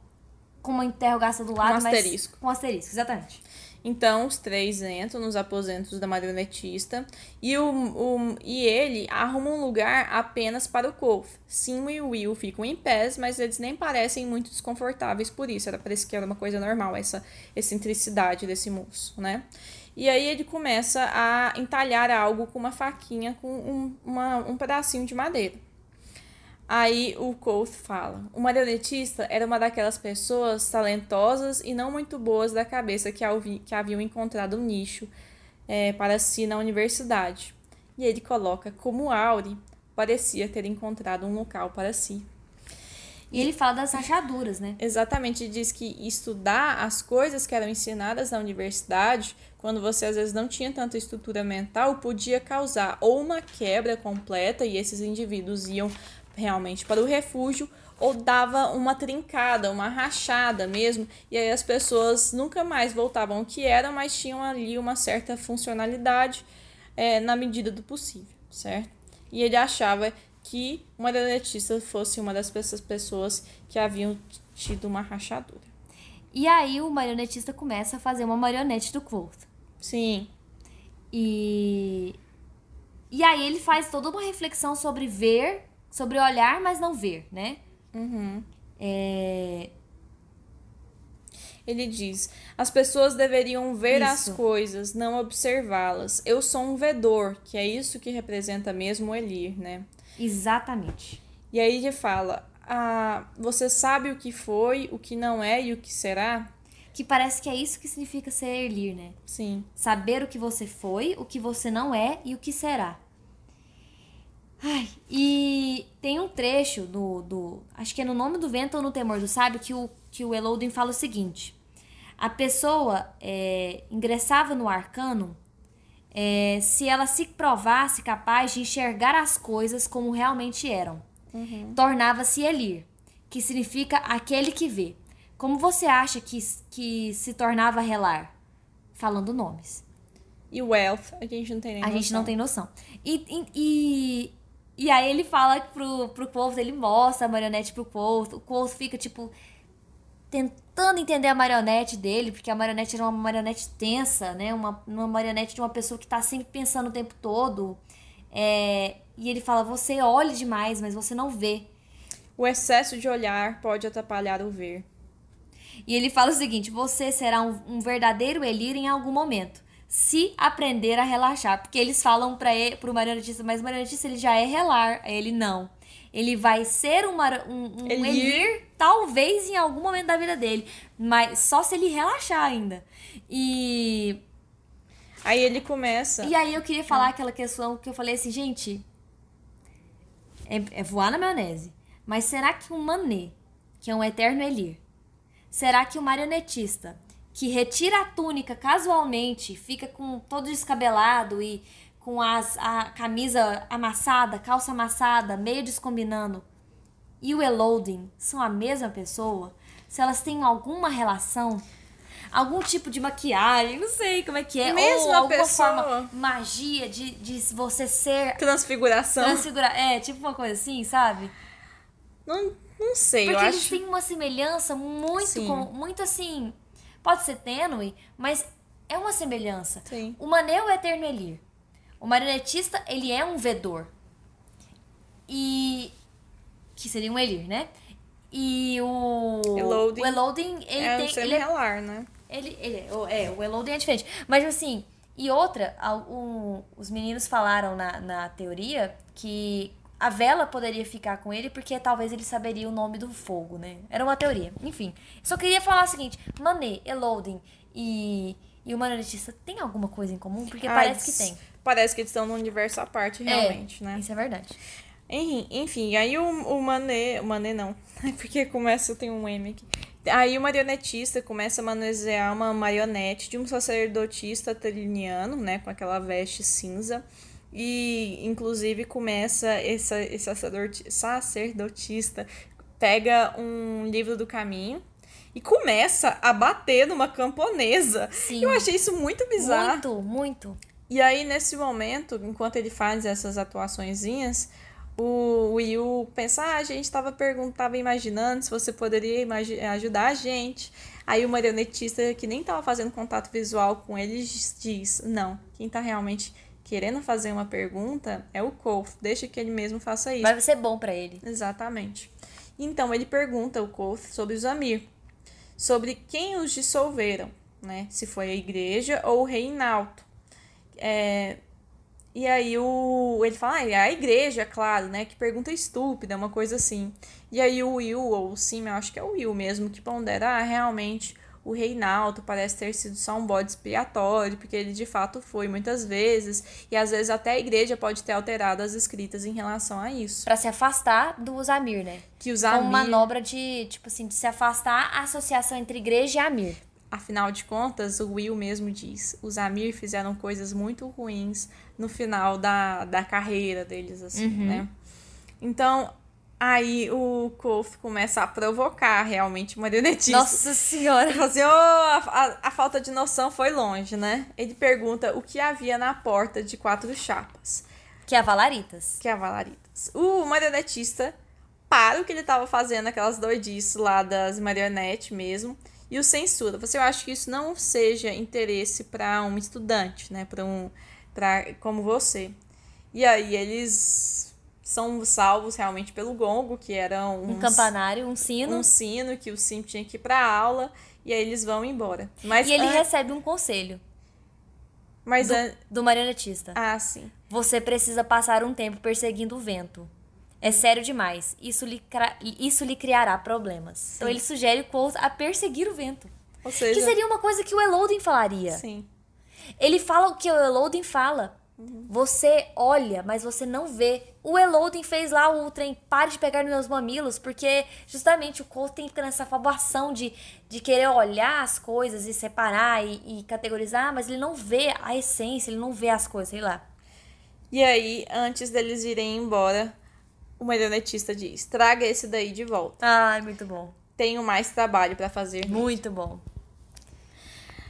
com uma interrogação do lado, mas
asterisco.
com asterisco, exatamente.
Então os três entram nos aposentos da marionetista e, o, o- e ele arruma um lugar apenas para o Cole. Sim e o Will ficam em pés, mas eles nem parecem muito desconfortáveis por isso. Era, parece que era uma coisa normal, essa excentricidade desse moço, né? E aí ele começa a entalhar algo com uma faquinha com um, uma- um pedacinho de madeira. Aí o Colt fala: o marionetista era uma daquelas pessoas talentosas e não muito boas da cabeça que, que haviam encontrado um nicho eh, para si na universidade. E ele coloca como Auri parecia ter encontrado um local para si.
E ele fala das rachaduras, né?
Exatamente, diz que estudar as coisas que eram ensinadas na universidade, quando você às vezes não tinha tanta estrutura mental, podia causar ou uma quebra completa e esses indivíduos iam realmente para o refúgio, ou dava uma trincada, uma rachada mesmo, e aí as pessoas nunca mais voltavam ao que era, mas tinham ali uma certa funcionalidade eh, na medida do possível, certo? E ele achava que uma marionetista fosse uma das pessoas, que haviam tido uma rachadura.
E aí o marionetista começa a fazer uma marionete do Quoth.
Sim,
E e aí ele faz toda uma reflexão sobre ver, sobre olhar, mas não ver, né?
uhum.
É,
ele diz: as pessoas deveriam ver as
Isso.
coisas, não observá-las. Eu sou um vedor, que é isso que representa mesmo o Elir, né?
Exatamente.
E aí ele fala: ah, você sabe o que foi, o que não é e o que será?
Que parece que é isso que significa ser Erlir, né?
Sim.
Saber o que você foi, o que você não é e o que será. Ai, e tem um trecho do, do. Acho que é no Nome do Vento ou no Temor do Sábio que o, que o Elodin fala o seguinte: A pessoa é, ingressava no arcano é, se ela se provasse capaz de enxergar as coisas como realmente eram. Tornava-se Elir, que significa aquele que vê. Como você acha que, que se tornava Relar? Falando nomes.
E wealth, a gente não tem nem
A gente
noção.
não tem noção. E, e, e, e aí ele fala pro, pro Quoth, ele mostra a marionete pro Quoth. O Quoth fica, tipo, tentando entender a marionete dele, porque a marionete era uma marionete tensa, né? Uma, uma marionete de uma pessoa que tá sempre pensando o tempo todo. É, e ele fala, você olha demais, mas você não vê.
O excesso de olhar pode atrapalhar o ver.
E ele fala o seguinte: você será um, um verdadeiro Elir em algum momento, se aprender a relaxar. Porque eles falam para pro marionetista, mas o marionetista ele já é relar. Ele não. Ele vai ser um, mara- um, um
Elir.
Elir, talvez em algum momento da vida dele, mas só se ele relaxar ainda. E
Aí ele começa.
e aí eu queria falar aquela questão que eu falei assim, gente, é, é voar na maionese. Mas será que um mané, que é um eterno Elir, será que o marionetista, que retira a túnica casualmente, fica com todo descabelado e com as, a camisa amassada, calça amassada, meio descombinando, e o Elodin são a mesma pessoa? Se elas têm alguma relação? Algum tipo de maquiagem, não sei como é que é.
Mesma
ou alguma
pessoa.
forma, magia de, de você ser
Transfiguração.
transfigurar. É, tipo uma coisa assim, sabe?
Não, não sei,
Porque
eu
eles
acho.
têm uma semelhança muito,
Sim.
com, muito assim. Pode ser tênue, mas é uma semelhança.
Sim.
O Mané é o Eterno Elir. O marionetista, ele é um vedor. E. Que seria um Elir, né? E o.
Elodin
O Elodin, ele
é
tem.
um
ele é
né?
ele, ele é, o- é, o Elodin é diferente. Mas assim, e outra, o- os meninos falaram na, na teoria que a vela poderia ficar com ele porque talvez ele saberia o nome do fogo, né? Era uma teoria. Enfim, só queria falar o seguinte: Mané, Elodin e, e o marionetista tem alguma coisa em comum? Porque
Ah,
parece que tem.
Parece que eles estão num universo à parte, realmente,
é,
né?
Isso é verdade.
Enfim, enfim, aí o, o Mané. O Mané não. [LAUGHS] Porque começa, tem um M aqui. Aí o marionetista começa a manusear uma marionete de um sacerdotista triniano, né? Com aquela veste cinza. E, inclusive, começa esse sacerdoti- sacerdotista pega um livro do caminho e começa a bater numa camponesa.
Sim.
Eu achei isso muito bizarro.
Muito, muito.
E aí, nesse momento, enquanto ele faz essas atuaçõezinhas, o Will pensa, ah, a gente tava perguntando, imaginando se você poderia ajudar a gente. Aí o marionetista, que nem tava fazendo contato visual com ele, diz- não, quem tá realmente querendo fazer uma pergunta é o Kof, deixa que ele mesmo faça isso.
Vai ser bom pra ele.
Exatamente. Então ele pergunta o Kof sobre os Amir, sobre quem os dissolveram, né? Se foi a igreja ou o reinaldo. É, e aí o, ele fala, ah, é a igreja, claro, né? Que pergunta estúpida, uma coisa assim. E aí o Will, ou o Sim, eu acho que é o Will mesmo, que pondera, ah, realmente, o Reinaldo parece ter sido só um bode expiatório, porque ele de fato foi muitas vezes, e às vezes até a igreja pode ter alterado as escritas em relação a isso.
Pra se afastar dos Amir, né?
Que os
Como
Amir,
manobra de, tipo assim, de se afastar a associação entre igreja e Amir.
Afinal de contas, o Will mesmo diz, os Amir fizeram coisas muito ruins no final da, da carreira deles, assim, né? Então, aí o Kof começa a provocar realmente o marionetista.
Nossa senhora.
Fala assim, "Ô, a, a- a falta de noção foi longe, né? Ele pergunta o que havia na porta de quatro chapas,
Que é a Valaritas.
que é a Valaritas. O marionetista para o que ele estava fazendo, aquelas doidices lá das marionetes mesmo, e o censura. Você eu acho que isso não seja interesse para um estudante, né? Para um, pra, como você. E aí eles são salvos realmente pelo gongo, que era
Um
uns-
campanário, um sino.
um sino que o Sim tinha que ir pra aula e aí eles vão embora. Mas
e ele recebe um conselho
mas
do, do marionetista.
ah, sim.
Você precisa passar um tempo perseguindo o vento. É sério demais. Isso lhe, isso lhe criará problemas. Então ele sugere o Quoth a perseguir o vento.
Ou seja,
Que seria uma coisa que o Elodin falaria.
sim.
Ele fala o que o Elodin fala. Você olha, mas você não vê. O Elodin fez lá o trem pare de pegar nos meus mamilos, porque justamente o Cole tem nessa fabuação de, de querer olhar as coisas e separar e, e categorizar, mas ele não vê a essência, ele não vê as coisas, sei lá.
E aí, antes deles irem embora, o marionetista diz: "Traga esse daí de volta.
Ai, muito bom.
Tenho mais trabalho pra fazer."
Muito bom.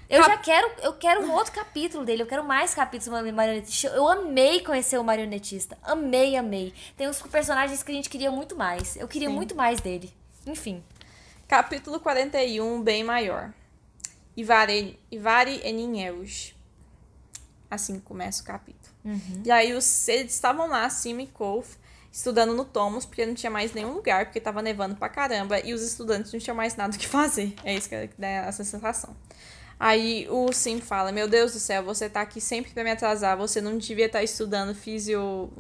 Eu já quero, eu quero um outro capítulo dele, eu quero mais capítulos do marionetista. Eu amei conhecer o marionetista. Amei, amei. Tem uns personagens que a gente queria muito mais. Eu queria
Sim.
muito mais dele. Enfim.
Capítulo 41, bem maior. Ivari, Ivari Eninheus. Assim começa o capítulo. E aí os, eles estavam lá, Sim e Kof, estudando no Tomos, porque não tinha mais nenhum lugar, porque tava nevando pra caramba, e os estudantes não tinham mais nada o que fazer. É isso que dá essa sensação. Aí o Sim fala, meu Deus do céu, você tá aqui sempre pra me atrasar, você não devia estar estudando fisio...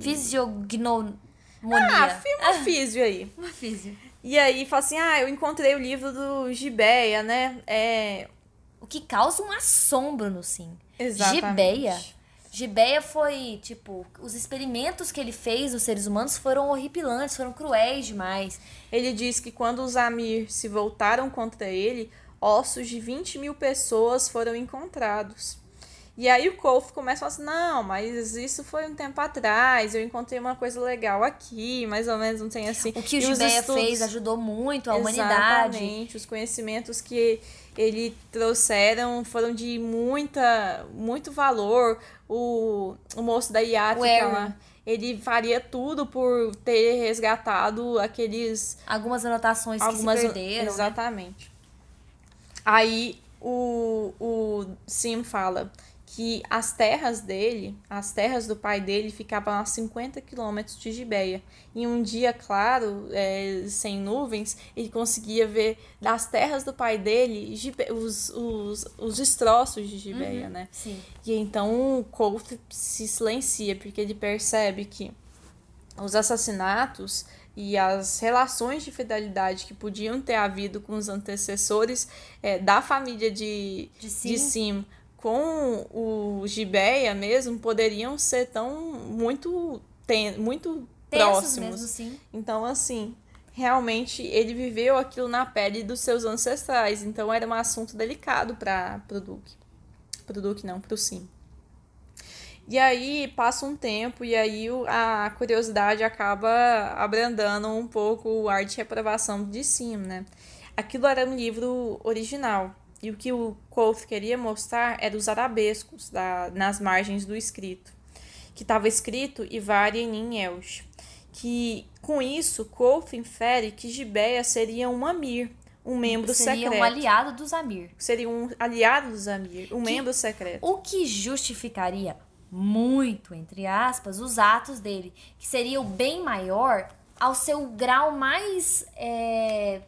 Fisiognomonia.
Ah, filma físio aí. [LAUGHS]
Uma físio.
E aí fala assim, ah, eu encontrei o livro do Gibeia, né? É...
O que causa um assombro no Sim.
Exatamente.
Gibeia. Gibeia foi, tipo, os experimentos que ele fez nos seres humanos foram horripilantes, foram cruéis demais.
Ele diz que quando os Amir se voltaram contra ele, ossos de 20 mil pessoas foram encontrados. E aí o Kof começa a falar assim, não, mas isso foi um tempo atrás, eu encontrei uma coisa legal aqui, mais ou menos, não tem assim.
O que o Gibeia
estudos-
fez ajudou muito a humanidade.
Exatamente, os conhecimentos que ele trouxeram foram de muita, muito valor. O, o moço da Iática lá, ele faria tudo por ter resgatado aqueles
Algumas anotações
algumas
que se perderam. né?
exatamente aí o, o Sim fala que as terras dele as terras do pai dele ficavam a 50 quilômetros de Gibeia em um dia claro é, sem nuvens ele conseguia ver das terras do pai dele Gibe- os, os, os destroços de Gibeia né
Sim.
e então o Colt se silencia, porque ele percebe que os assassinatos e as relações de fidelidade que podiam ter havido com os antecessores é, da família de,
De Sim.
de Sim com o Gibeia mesmo poderiam ser tão muito, ten, muito
Tensos
próximos.
mesmo, sim.
Então, assim, realmente ele viveu aquilo na pele dos seus ancestrais. Então, era um assunto delicado para o Duque. Para o Duque, não, para o Sim. E aí passa um tempo e aí a curiosidade acaba abrandando um pouco o ar de reprovação de Sim, né? Aquilo era um livro original. E o que o Kolf queria mostrar era os arabescos da, nas margens do escrito. Que estava escrito Ivari em Elsh. Que com isso, Kolf infere que Gibeia seria um Amir, um membro
Seria
secreto.
um aliado do Zamir.
Seria um aliado dos Amir, um membro secreto.
O que justificaria muito, entre aspas, os atos dele, que seria o bem maior ao seu grau mais é,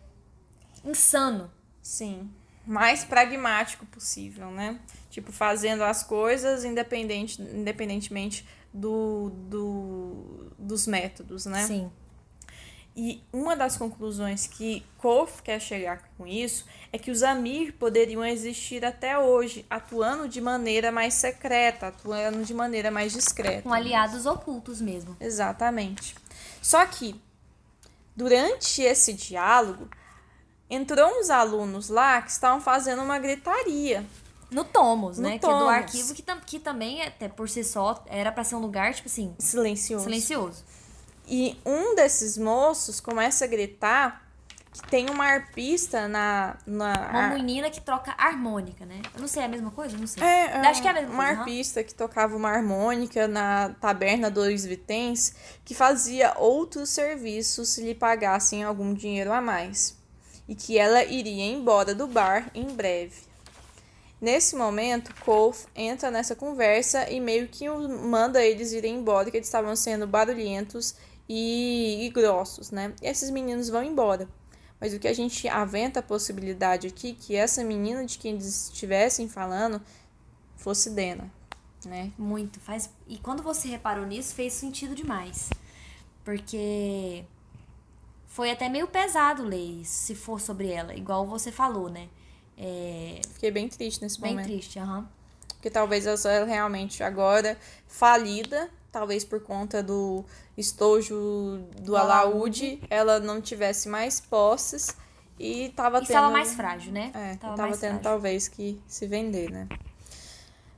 insano.
Sim. Mais pragmático possível, né? Tipo, fazendo as coisas independente, independentemente do, do, dos métodos, né?
Sim.
E uma das conclusões que Kolf quer chegar com isso é que os Amir poderiam existir até hoje, atuando de maneira mais secreta, atuando de maneira mais discreta.
Com aliados ocultos mesmo.
Exatamente. Só que, durante esse diálogo, entrou uns alunos lá que estavam fazendo uma gritaria.
No Tomos,
No
né? Que é do
Tomos.
arquivo que, tam- que também, até por si só, era pra ser um lugar, tipo assim,
Silencioso.
silencioso.
E um desses moços começa a gritar que tem uma arpista na. na
Uma
ar-
menina que troca harmônica, né? Eu não sei, é a mesma coisa? Eu não sei.
É,
Acho que é a mesma
uma
coisa. aham.
arpista que tocava uma harmônica na taberna dos Vitens, que fazia outros serviços se lhe pagassem algum dinheiro a mais. E que ela iria embora do bar em breve. Nesse momento, Kolf entra nessa conversa e meio que manda eles irem embora, que eles estavam sendo barulhentos e, e grossos, né? E esses meninos vão embora. Mas o que a gente aventa a possibilidade aqui que essa menina de quem eles estivessem falando fosse Dena, né?
Muito. Faz... E quando você reparou nisso, fez sentido demais. Porque foi até meio pesado ler isso, se for sobre ela, igual você falou, né? É
Fiquei bem triste nesse
bem
momento.
triste, aham.
Porque talvez ela seja realmente agora falida, talvez por conta do estojo do alaúde, ela não tivesse mais posses e tava
E
tendo...
estava mais frágil, né?
É,
Tava
tava, tendo
frágil.
talvez que se vender, né?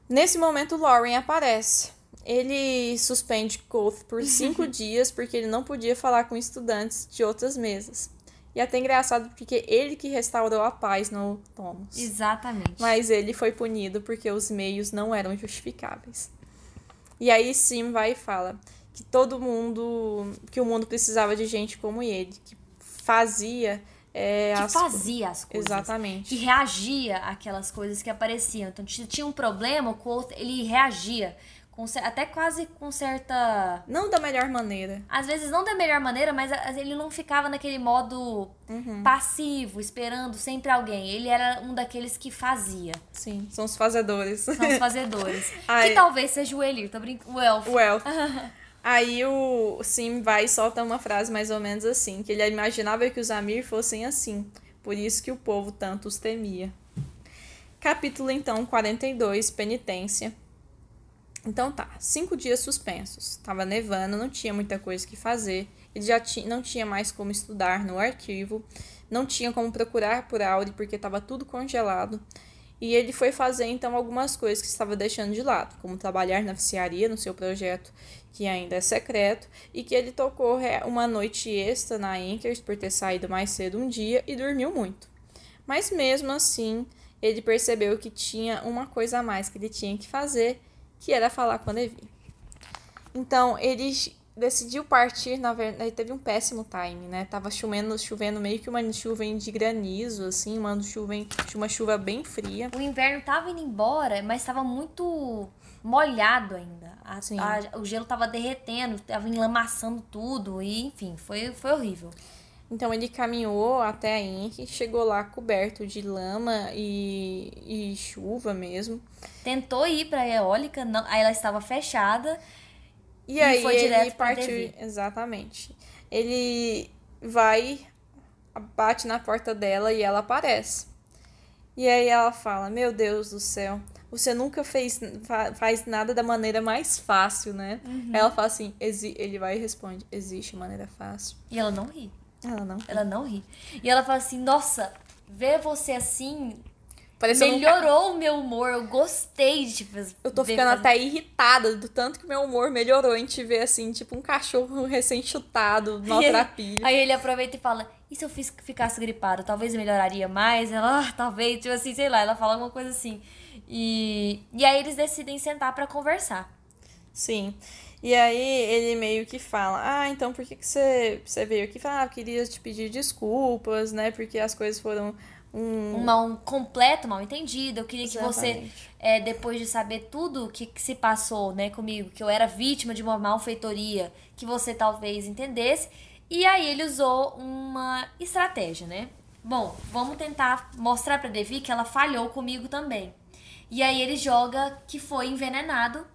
Nesse momento, Lauren aparece. Ele suspende Koth por [LAUGHS] cinco dias porque ele não podia falar com estudantes de outras mesas. E é até engraçado porque ele que restaurou a paz no Thomas.
Exatamente.
Mas ele foi punido porque os meios não eram justificáveis. E aí Sim vai e fala que todo mundo, que o mundo precisava de gente como ele, que fazia é,
que
as
fazia as coisas.
Exatamente.
Que reagia àquelas coisas que apareciam. Então, se tinha um problema, o Colt, ele reagia. Com, até quase com certa...
Não da melhor maneira.
Às vezes não da melhor maneira, mas ele não ficava naquele modo
Uhum.
passivo, esperando sempre alguém. Ele era um daqueles que fazia.
Sim, são os fazedores.
São os [LAUGHS] fazedores.
Ai.
que talvez seja o Elir, tô brincando. O Elfo.
o elfo. [LAUGHS] Aí o Sim vai e solta uma frase mais ou menos assim, que ele imaginava que os Amir fossem assim, por isso que o povo tanto os temia. Capítulo então 42, Penitência. Então tá, cinco dias suspensos. Tava nevando, não tinha muita coisa que fazer. Ele já ti não tinha mais como estudar no arquivo, não tinha como procurar por Auri porque estava tudo congelado. E ele foi fazer então algumas coisas que estava deixando de lado, como trabalhar na oficiaria no seu projeto, que ainda é secreto, e que ele tocou re- uma noite extra na Anchors por ter saído mais cedo um dia e dormiu muito. Mas mesmo assim, ele percebeu que tinha uma coisa a mais que ele tinha que fazer, que era falar com a Levi. Então, ele decidiu partir, na verdade, teve um péssimo time, né? Tava chovendo, chovendo meio que uma chuva de granizo, assim, uma chuva, uma chuva bem fria.
O inverno tava indo embora, mas tava muito molhado ainda. A- a- o gelo tava derretendo, tava enlamaçando tudo. E, enfim, foi, foi horrível.
Então ele caminhou até a Henry, chegou lá coberto de lama e, e chuva mesmo.
Tentou ir pra eólica, não, aí ela estava fechada.
E, aí
foi
ele
direto pra
partiu. Exatamente. Ele vai, bate na porta dela e ela aparece. E aí ela fala: Meu Deus do céu, você nunca fez fa- faz nada da maneira mais fácil, né?
Uhum.
Aí ela fala assim: ele vai e responde: Existe maneira fácil.
E ela não ri.
Ela não.
Ela não ri. E ela fala assim: Nossa, ver você assim
Parecendo um
melhorou o meu humor. Eu gostei de te fazer.
Eu tô ficando até irritada do tanto que meu humor melhorou em te ver assim, tipo um cachorro [LAUGHS] recém-chutado, maltrapilho.
Aí ele aproveita e fala: E se eu ficasse gripado? Talvez melhoraria mais? Ela, ah, talvez, tipo assim, sei lá, ela fala alguma coisa assim. E, e aí eles decidem sentar pra conversar.
Sim. E aí ele meio que fala: Ah, então por que, que você, você veio aqui? Fala, ah, eu queria te pedir desculpas, né? Porque as coisas foram um.
Um mal completo, mal entendido. Eu queria que você,
Exatamente.
é, depois de saber tudo o que, que se passou né, comigo, que eu era vítima de uma malfeitoria, que você talvez entendesse. E aí ele usou uma estratégia, né? Bom, vamos tentar mostrar pra Devi que ela falhou comigo também. E aí ele joga que foi envenenado,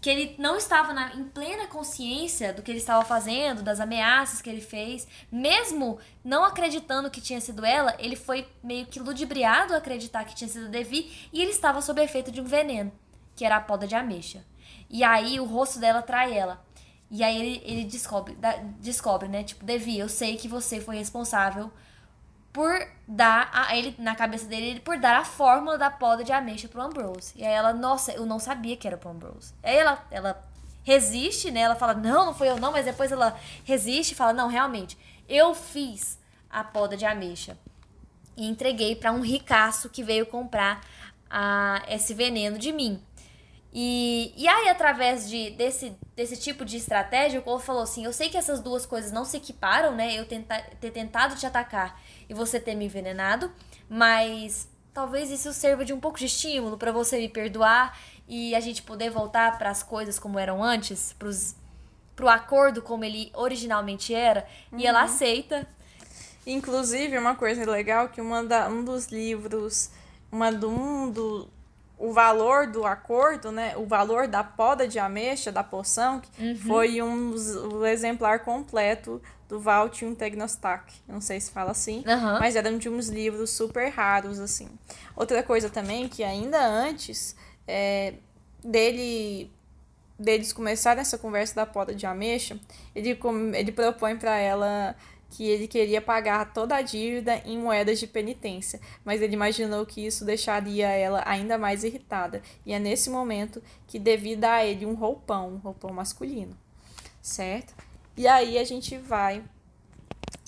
que ele não estava na- em plena consciência do que ele estava fazendo, das ameaças que ele fez, mesmo não acreditando que tinha sido ela, ele foi meio que ludibriado a acreditar que tinha sido Devi e ele estava sob efeito de um veneno, que era a poda de ameixa. E aí o rosto dela trai ela. E aí ele, ele descobre, da- descobre, né? Tipo, Devi, eu sei que você foi responsável por dar a ele na cabeça dele ele por dar a fórmula da poda de ameixa pro Ambrose. E aí ela, nossa, eu não sabia que era pro Ambrose. Aí ela ela resiste, né? Ela fala: "Não, não foi eu não", mas depois ela resiste e fala: "Não, realmente, eu fiz a poda de ameixa e entreguei pra um ricaço que veio comprar a, esse veneno de mim. E, e aí, através de, desse, desse tipo de estratégia, o Cole falou assim: Eu sei que essas duas coisas não se equiparam, né? Eu tentar, ter tentado te atacar e você ter me envenenado, mas talvez isso sirva de um pouco de estímulo pra você me perdoar e a gente poder voltar para as coisas como eram antes, pros, pro acordo como ele originalmente era. E ela aceita.
Inclusive, uma coisa legal que uma da, um dos livros, uma do, um do o valor do acordo, né? O valor da poda de ameixa, da poção, que foi um, o exemplar completo do Valtium Tegnostak. Não sei se fala assim,
Aham.
mas eram de uns livros super raros, assim. Outra coisa também, que ainda antes é, dele deles começarem essa conversa da poda de ameixa, ele, ele propõe para ela que ele queria pagar toda a dívida em moedas de penitência, mas ele imaginou que isso deixaria ela ainda mais irritada. E é nesse momento que devido a ele um roupão, um roupão masculino, certo? E aí a gente vai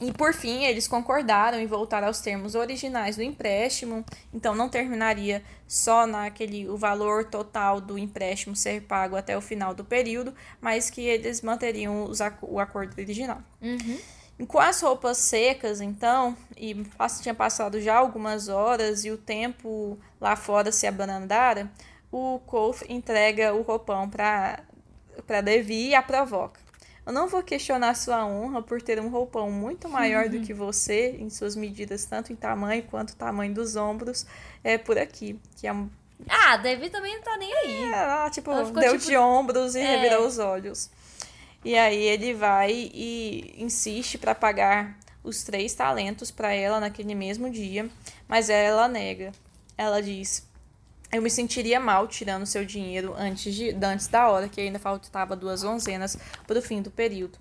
e por fim, eles concordaram em voltar aos termos originais do empréstimo, então não terminaria só naquele o valor total do empréstimo ser pago até o final do período, mas que eles manteriam os o acordo original. E Com as roupas secas, então, e tinha passado já algumas horas e o tempo lá fora se abrandara, o Kof entrega o roupão para Devi e a provoca. Eu não vou questionar sua honra por ter um roupão muito maior do [LAUGHS] que você, em suas medidas, tanto em tamanho quanto tamanho dos ombros, é por aqui. Que é,
Ah, Devi também não tá nem aí.
é, ela, tipo,
Ela
deu
tipo-
de ombros e
É.
revirou os olhos. E aí ele vai e insiste para pagar os três talentos para ela naquele mesmo dia, mas ela nega. Ela diz: Eu me sentiria mal tirando seu dinheiro antes, de, antes da hora, que ainda faltava duas onzenas para o fim do período.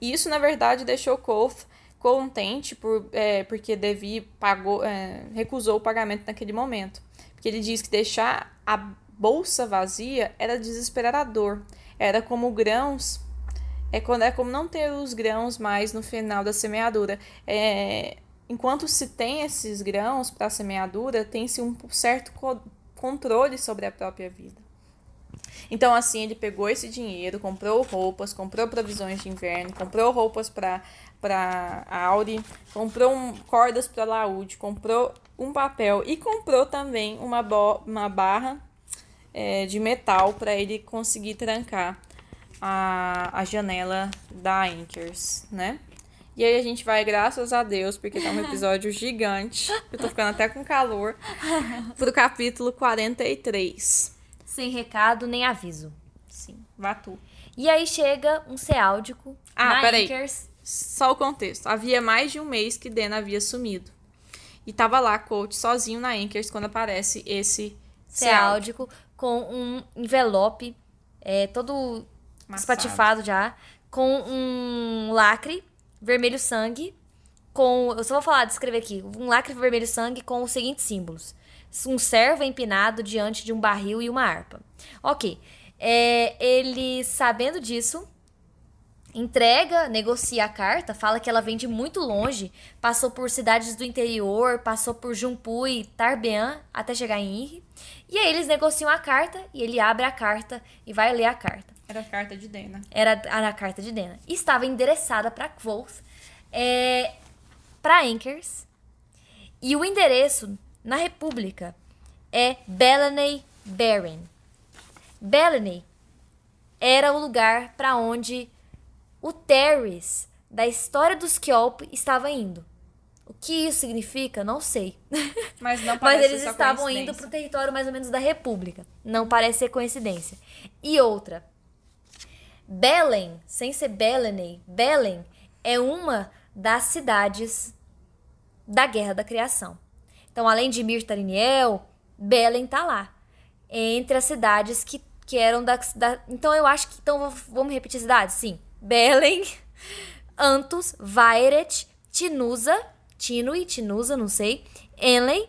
E isso, na verdade, deixou Kof contente por, é, porque Devi pagou, é, recusou o pagamento naquele momento. Porque ele diz que deixar a bolsa vazia era desesperador. Era como grãos. É, quando, é como não ter os grãos mais no final da semeadura. É, enquanto se tem esses grãos para a semeadura, tem-se um certo co- controle sobre a própria vida. Então, assim, ele pegou esse dinheiro, comprou roupas, comprou provisões de inverno, comprou roupas para para Auri, comprou um, cordas para Laúde, comprou um papel e comprou também uma, uma barra é, de metal para ele conseguir trancar a, a janela da Anchors, né? E aí a gente vai, graças a Deus, porque tá um [LAUGHS] episódio gigante, eu tô ficando até com calor, pro capítulo 43.
Sem recado nem aviso.
Sim, vá tu.
E aí chega um ceáldico
Ah, peraí.
Anchors.
Só o contexto. Havia mais de um mês que Dena havia sumido. E tava lá, coach, sozinho na Anchors, quando aparece esse ceáldico.
Ceáldico com um envelope é, todo
Amassado.
espatifado já, com um lacre vermelho sangue, com. Eu só vou falar, descrever aqui. Um lacre vermelho sangue com os seguintes símbolos: um servo empinado diante de um barril e uma harpa. Ok. É, ele, sabendo disso, entrega, negocia a carta, fala que ela vem de muito longe, passou por cidades do interior, passou por Jumpuy, Tarbean, até chegar em Irre. E aí eles negociam a carta e ele abre a carta e vai ler a carta.
Era a carta de Dena.
Era a carta de Dena. E estava endereçada para Quoth, é, para Anchors. E o endereço na República é Bellany Baron. Bellany era o lugar para onde o Terris da história dos Kjolp estava indo. O que isso significa, não sei. [LAUGHS]
Mas não [LAUGHS]
Mas
parece
eles
só
estavam indo pro território mais ou menos da República. Não parece ser coincidência. E outra. Belém, sem ser Belene, Belém é uma das cidades da Guerra da Criação. Então, além de Mirtariniel, Belém tá lá. Entre as cidades que, que eram da, da. Então, eu acho que. Então, vamos repetir cidades? Sim. Belém, [LAUGHS] Antus, Vairet, Tinusa, Tinui, Tinusa, não sei, Enley,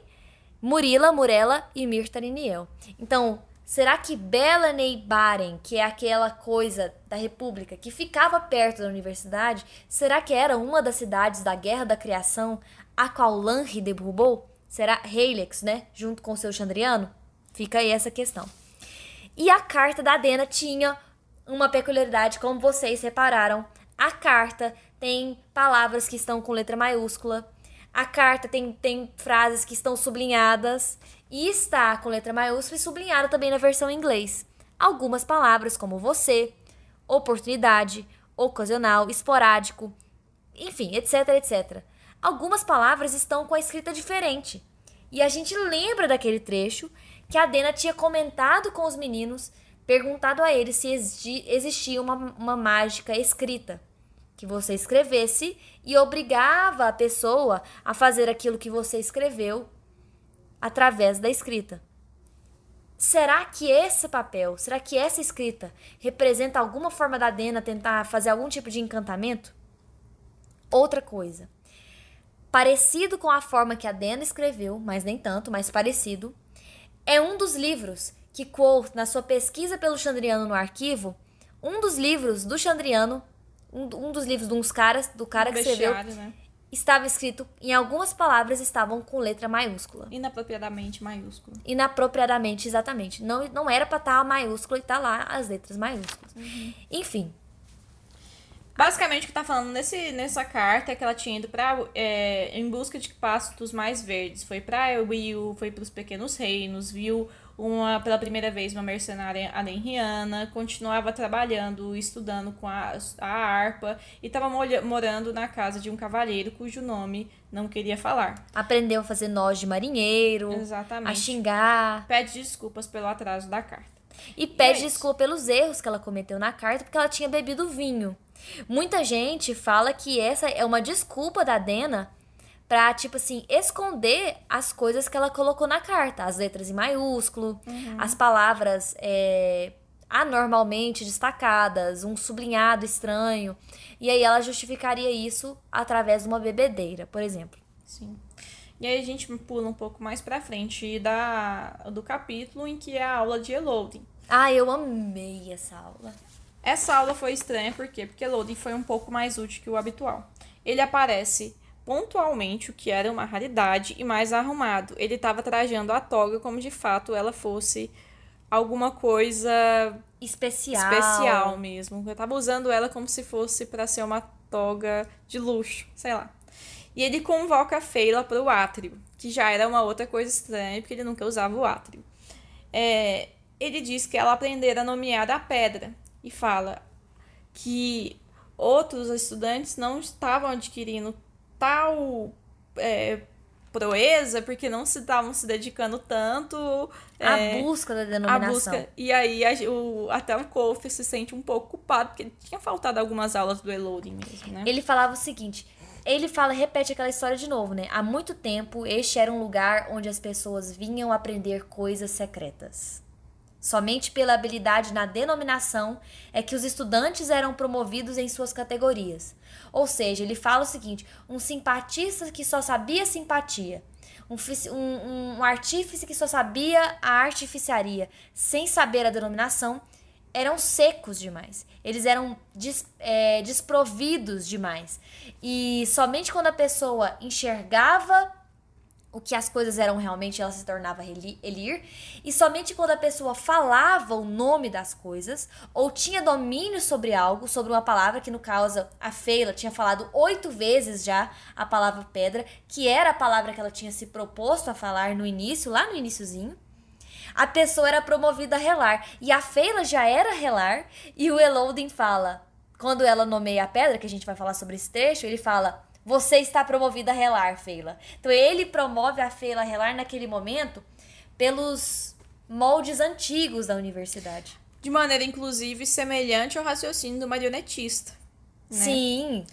Murila, Murela e Mirtariniel. Então, será que Belanei Baren, que é aquela coisa da República que ficava perto da universidade, será que era uma das cidades da Guerra da Criação a qual Lanri derrubou? Será Heilex, né? Junto com seu Chandriano? Fica aí essa questão. E a carta da Dena tinha uma peculiaridade, como vocês repararam. A carta tem palavras que estão com letra maiúscula. A carta tem, tem frases que estão sublinhadas. E está com letra maiúscula e sublinhada também na versão em inglês. Algumas palavras, como você, oportunidade, ocasional, esporádico, enfim, etc, etc. Algumas palavras estão com a escrita diferente. E a gente lembra daquele trecho que a Dena tinha comentado com os meninos, perguntado a eles se exi- existia uma, uma mágica escrita. Que você escrevesse e obrigava a pessoa a fazer aquilo que você escreveu através da escrita. Será que esse papel, será que essa escrita representa alguma forma da Dena tentar fazer algum tipo de encantamento? Outra coisa. Parecido com a forma que a Dena escreveu, mas nem tanto, mas parecido, é um dos livros que Quoth, na sua pesquisa pelo Chandriano no arquivo, um dos livros do Chandriano, um, um dos livros de uns caras, do cara que escreveu,
né?
estava escrito, em algumas palavras estavam com letra maiúscula.
Inapropriadamente maiúsculo.
Inapropriadamente, exatamente. Não, não era pra estar maiúscula e tá lá as letras maiúsculas. Enfim,
Basicamente, o que tá falando nesse, nessa carta é que ela tinha ido pra, é, em busca de pastos mais verdes. Foi pra Will, foi pros pequenos reinos, viu uma, pela primeira vez uma mercenária alenriana, continuava trabalhando, estudando com a, a harpa e estava morando na casa de um cavalheiro cujo nome não queria falar.
aprendeu a fazer nós de marinheiro, a
Exatamente.
xingar.
Pede desculpas pelo atraso da carta.
E pede
é isso.
desculpa pelos erros que ela cometeu na carta porque ela tinha bebido vinho. Muita gente fala que essa é uma desculpa da Dena pra, tipo assim, esconder as coisas que ela colocou na carta. As letras em maiúsculo, as palavras é, anormalmente destacadas, um sublinhado estranho. E aí ela justificaria isso através de uma bebedeira, por exemplo.
Sim. E aí a gente pula um pouco mais pra frente da, do capítulo em que é a aula de Elodin.
Ah, eu amei essa aula.
Essa aula foi estranha por quê? Porque Elodin foi um pouco mais útil que o habitual. Ele aparece pontualmente, o que era uma raridade, e mais arrumado. Ele estava trajando a toga como de fato ela fosse alguma coisa
Especial.
especial mesmo. Eu tava usando ela como se fosse para ser uma toga de luxo, sei lá. E ele convoca a Feila para o átrio, que já era uma outra coisa estranha, porque ele nunca usava o átrio. É, ele diz que ela aprendera a nomear a pedra e fala que outros estudantes não estavam adquirindo tal é, proeza porque não se estavam se dedicando tanto
A
é,
busca da denominação.
busca. E aí a- o, até o Kofi se sente um pouco culpado, porque tinha faltado algumas aulas do Eloding mesmo, né?
Ele falava o seguinte: ele fala, repete aquela história de novo, né? Há muito tempo, este era um lugar onde as pessoas vinham aprender coisas secretas. Somente pela habilidade na denominação é que os estudantes eram promovidos em suas categorias. Ou seja, ele fala o seguinte: um simpatista que só sabia simpatia, um, um, um artífice que só sabia a artificiaria, sem saber a denominação, eram secos demais. Eles eram des- é, desprovidos demais. E somente quando a pessoa enxergava o que as coisas eram realmente, ela se tornava elir. E somente quando a pessoa falava o nome das coisas, ou tinha domínio sobre algo, sobre uma palavra, que no caso a Feila tinha falado oito vezes já a palavra pedra, que era a palavra que ela tinha se proposto a falar no início, lá no iniciozinho a pessoa era promovida a relar. E a Feila já era relar. E o Elodin fala, quando ela nomeia a pedra, que a gente vai falar sobre esse trecho, ele fala: Você está promovida a relar, Feila. Então ele promove a Feila a relar naquele momento pelos moldes antigos da universidade.
De maneira, inclusive, semelhante ao raciocínio do marionetista. né?
Sim.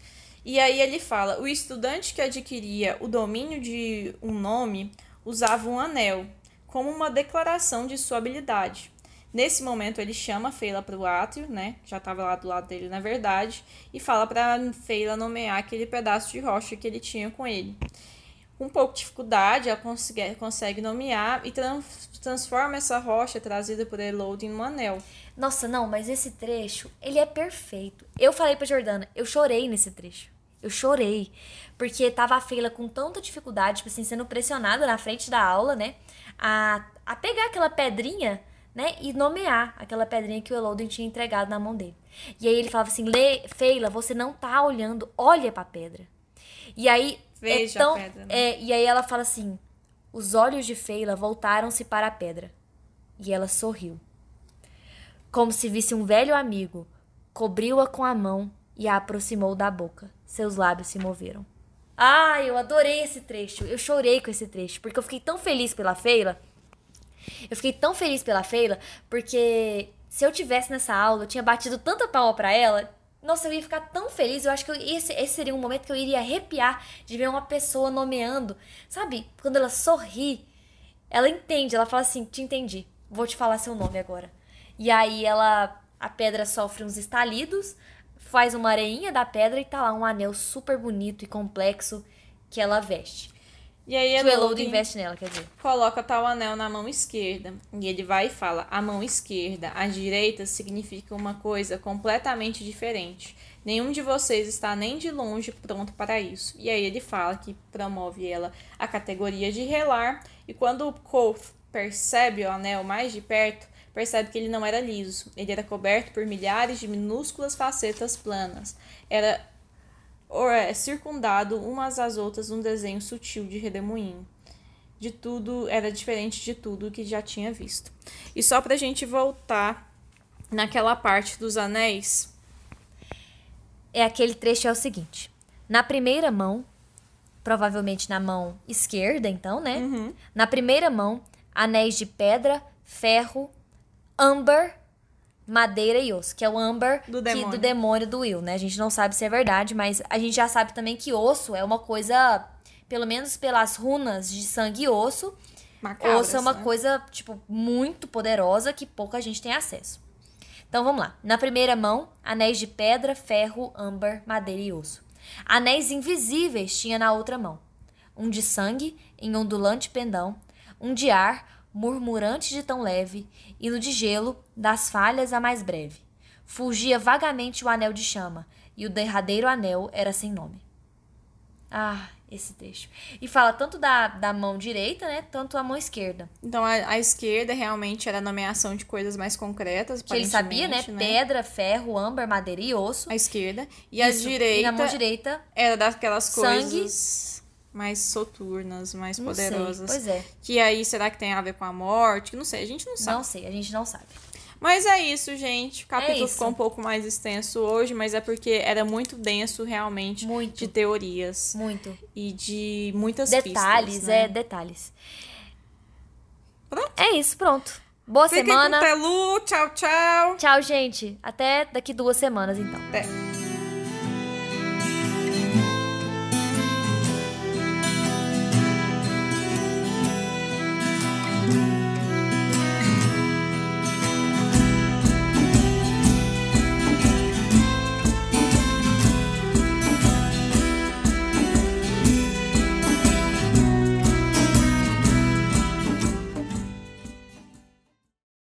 E aí ele fala: o estudante que adquiria o domínio de um nome usava um anel, como uma declaração de sua habilidade. Nesse momento ele chama a Feila para o átrio, né? Já estava lá do lado dele, na verdade, e fala para Feila nomear aquele pedaço de rocha que ele tinha com ele. Com um pouco de dificuldade, ela consegue, consegue nomear e tran- transforma essa rocha trazida por Elodin num anel.
Nossa, não, mas esse trecho, ele é perfeito. Eu falei pra Jordana, eu chorei nesse trecho. Eu chorei. Porque tava a Feila com tanta dificuldade, tipo assim, sendo pressionada na frente da aula, né? A, a pegar aquela pedrinha, né? E nomear aquela pedrinha que o Elodin tinha entregado na mão dele. E aí ele falava assim, Feila, você não tá olhando, olha pra pedra. E aí.
Veja
é tão,
a pedra, né?
é, e aí ela fala assim: os olhos de Feila voltaram-se para a pedra. E ela sorriu como se visse um velho amigo, cobriu-a com a mão e a aproximou da boca. Seus lábios se moveram. Ah, eu adorei esse trecho. Eu chorei com esse trecho, porque eu fiquei tão feliz pela Feila. Eu fiquei tão feliz pela Feila, porque se eu tivesse nessa aula, eu tinha batido tanta palma pra ela. Nossa, eu ia ficar tão feliz. Eu acho que esse, esse seria um momento que eu iria arrepiar de ver uma pessoa nomeando. Sabe? Quando ela sorri, ela entende, ela fala assim: Te entendi, vou te falar seu nome agora. E aí ela. A pedra sofre uns estalidos, faz uma areinha da pedra e tá lá um anel super bonito e complexo que ela veste.
E aí
Que o Elodin
Elodin
veste nela, quer dizer.
coloca tal anel na mão esquerda. E ele vai e fala: a mão esquerda, a direita significa uma coisa completamente diferente. Nenhum de vocês está nem de longe pronto para isso. E aí ele fala que promove ela a categoria de relar. E quando o Kof percebe o anel mais de perto, percebe que ele não era liso. Ele era coberto por milhares de minúsculas facetas planas. Era or- é, circundado umas às outras num desenho sutil de redemoinho de tudo, era diferente de tudo que já tinha visto. E só pra gente voltar naquela parte dos anéis,
É aquele trecho é o seguinte: na primeira mão, provavelmente na mão esquerda, então, né?
Uhum.
Na primeira mão, anéis de pedra, ferro, âmbar, madeira e osso, que é o âmbar
Do
que-
demônio.
do demônio do Will, né? A gente não sabe se é verdade, mas a gente já sabe também que osso é uma coisa, pelo menos pelas runas de sangue e osso,
macabras,
Osso é uma
né?
coisa, tipo, muito poderosa que pouca gente tem acesso. Então vamos lá. Na primeira mão, anéis de pedra, ferro, âmbar, madeira e osso. Anéis invisíveis tinha na outra mão. Um de sangue, em ondulante pendão. Um de ar, murmurante de tão leve. E no de gelo, das falhas a mais breve. Fulgia vagamente o anel de chama. E o derradeiro anel era sem nome. Ah, esse trecho. E fala tanto da, da mão direita, né? Tanto a mão esquerda.
Então a, a esquerda realmente era a nomeação de coisas mais concretas,
Que ele sabia, né?
aparentemente,
Pedra, ferro, âmbar, madeira e osso.
A esquerda. E a
Isso.
direita
E na mão direita,
era daquelas
sangue.
Mais soturnas, mais
não sei.
poderosas.
Pois é.
Que aí será que tem a ver com a morte? Não sei, a gente não sabe.
Não sei, a gente não sabe.
Mas é isso, gente. O capítulo
isso.
ficou um pouco mais extenso hoje, mas é porque era muito denso, realmente,
Muito.
de teorias
Muito.
e de muitas
Detalhes,
pistas, né?
é, detalhes.
Pronto.
É isso, pronto. Boa
Fiquem
semana.
com o Telu. Tchau, tchau.
Tchau, gente. Até daqui duas semanas, então.
Até.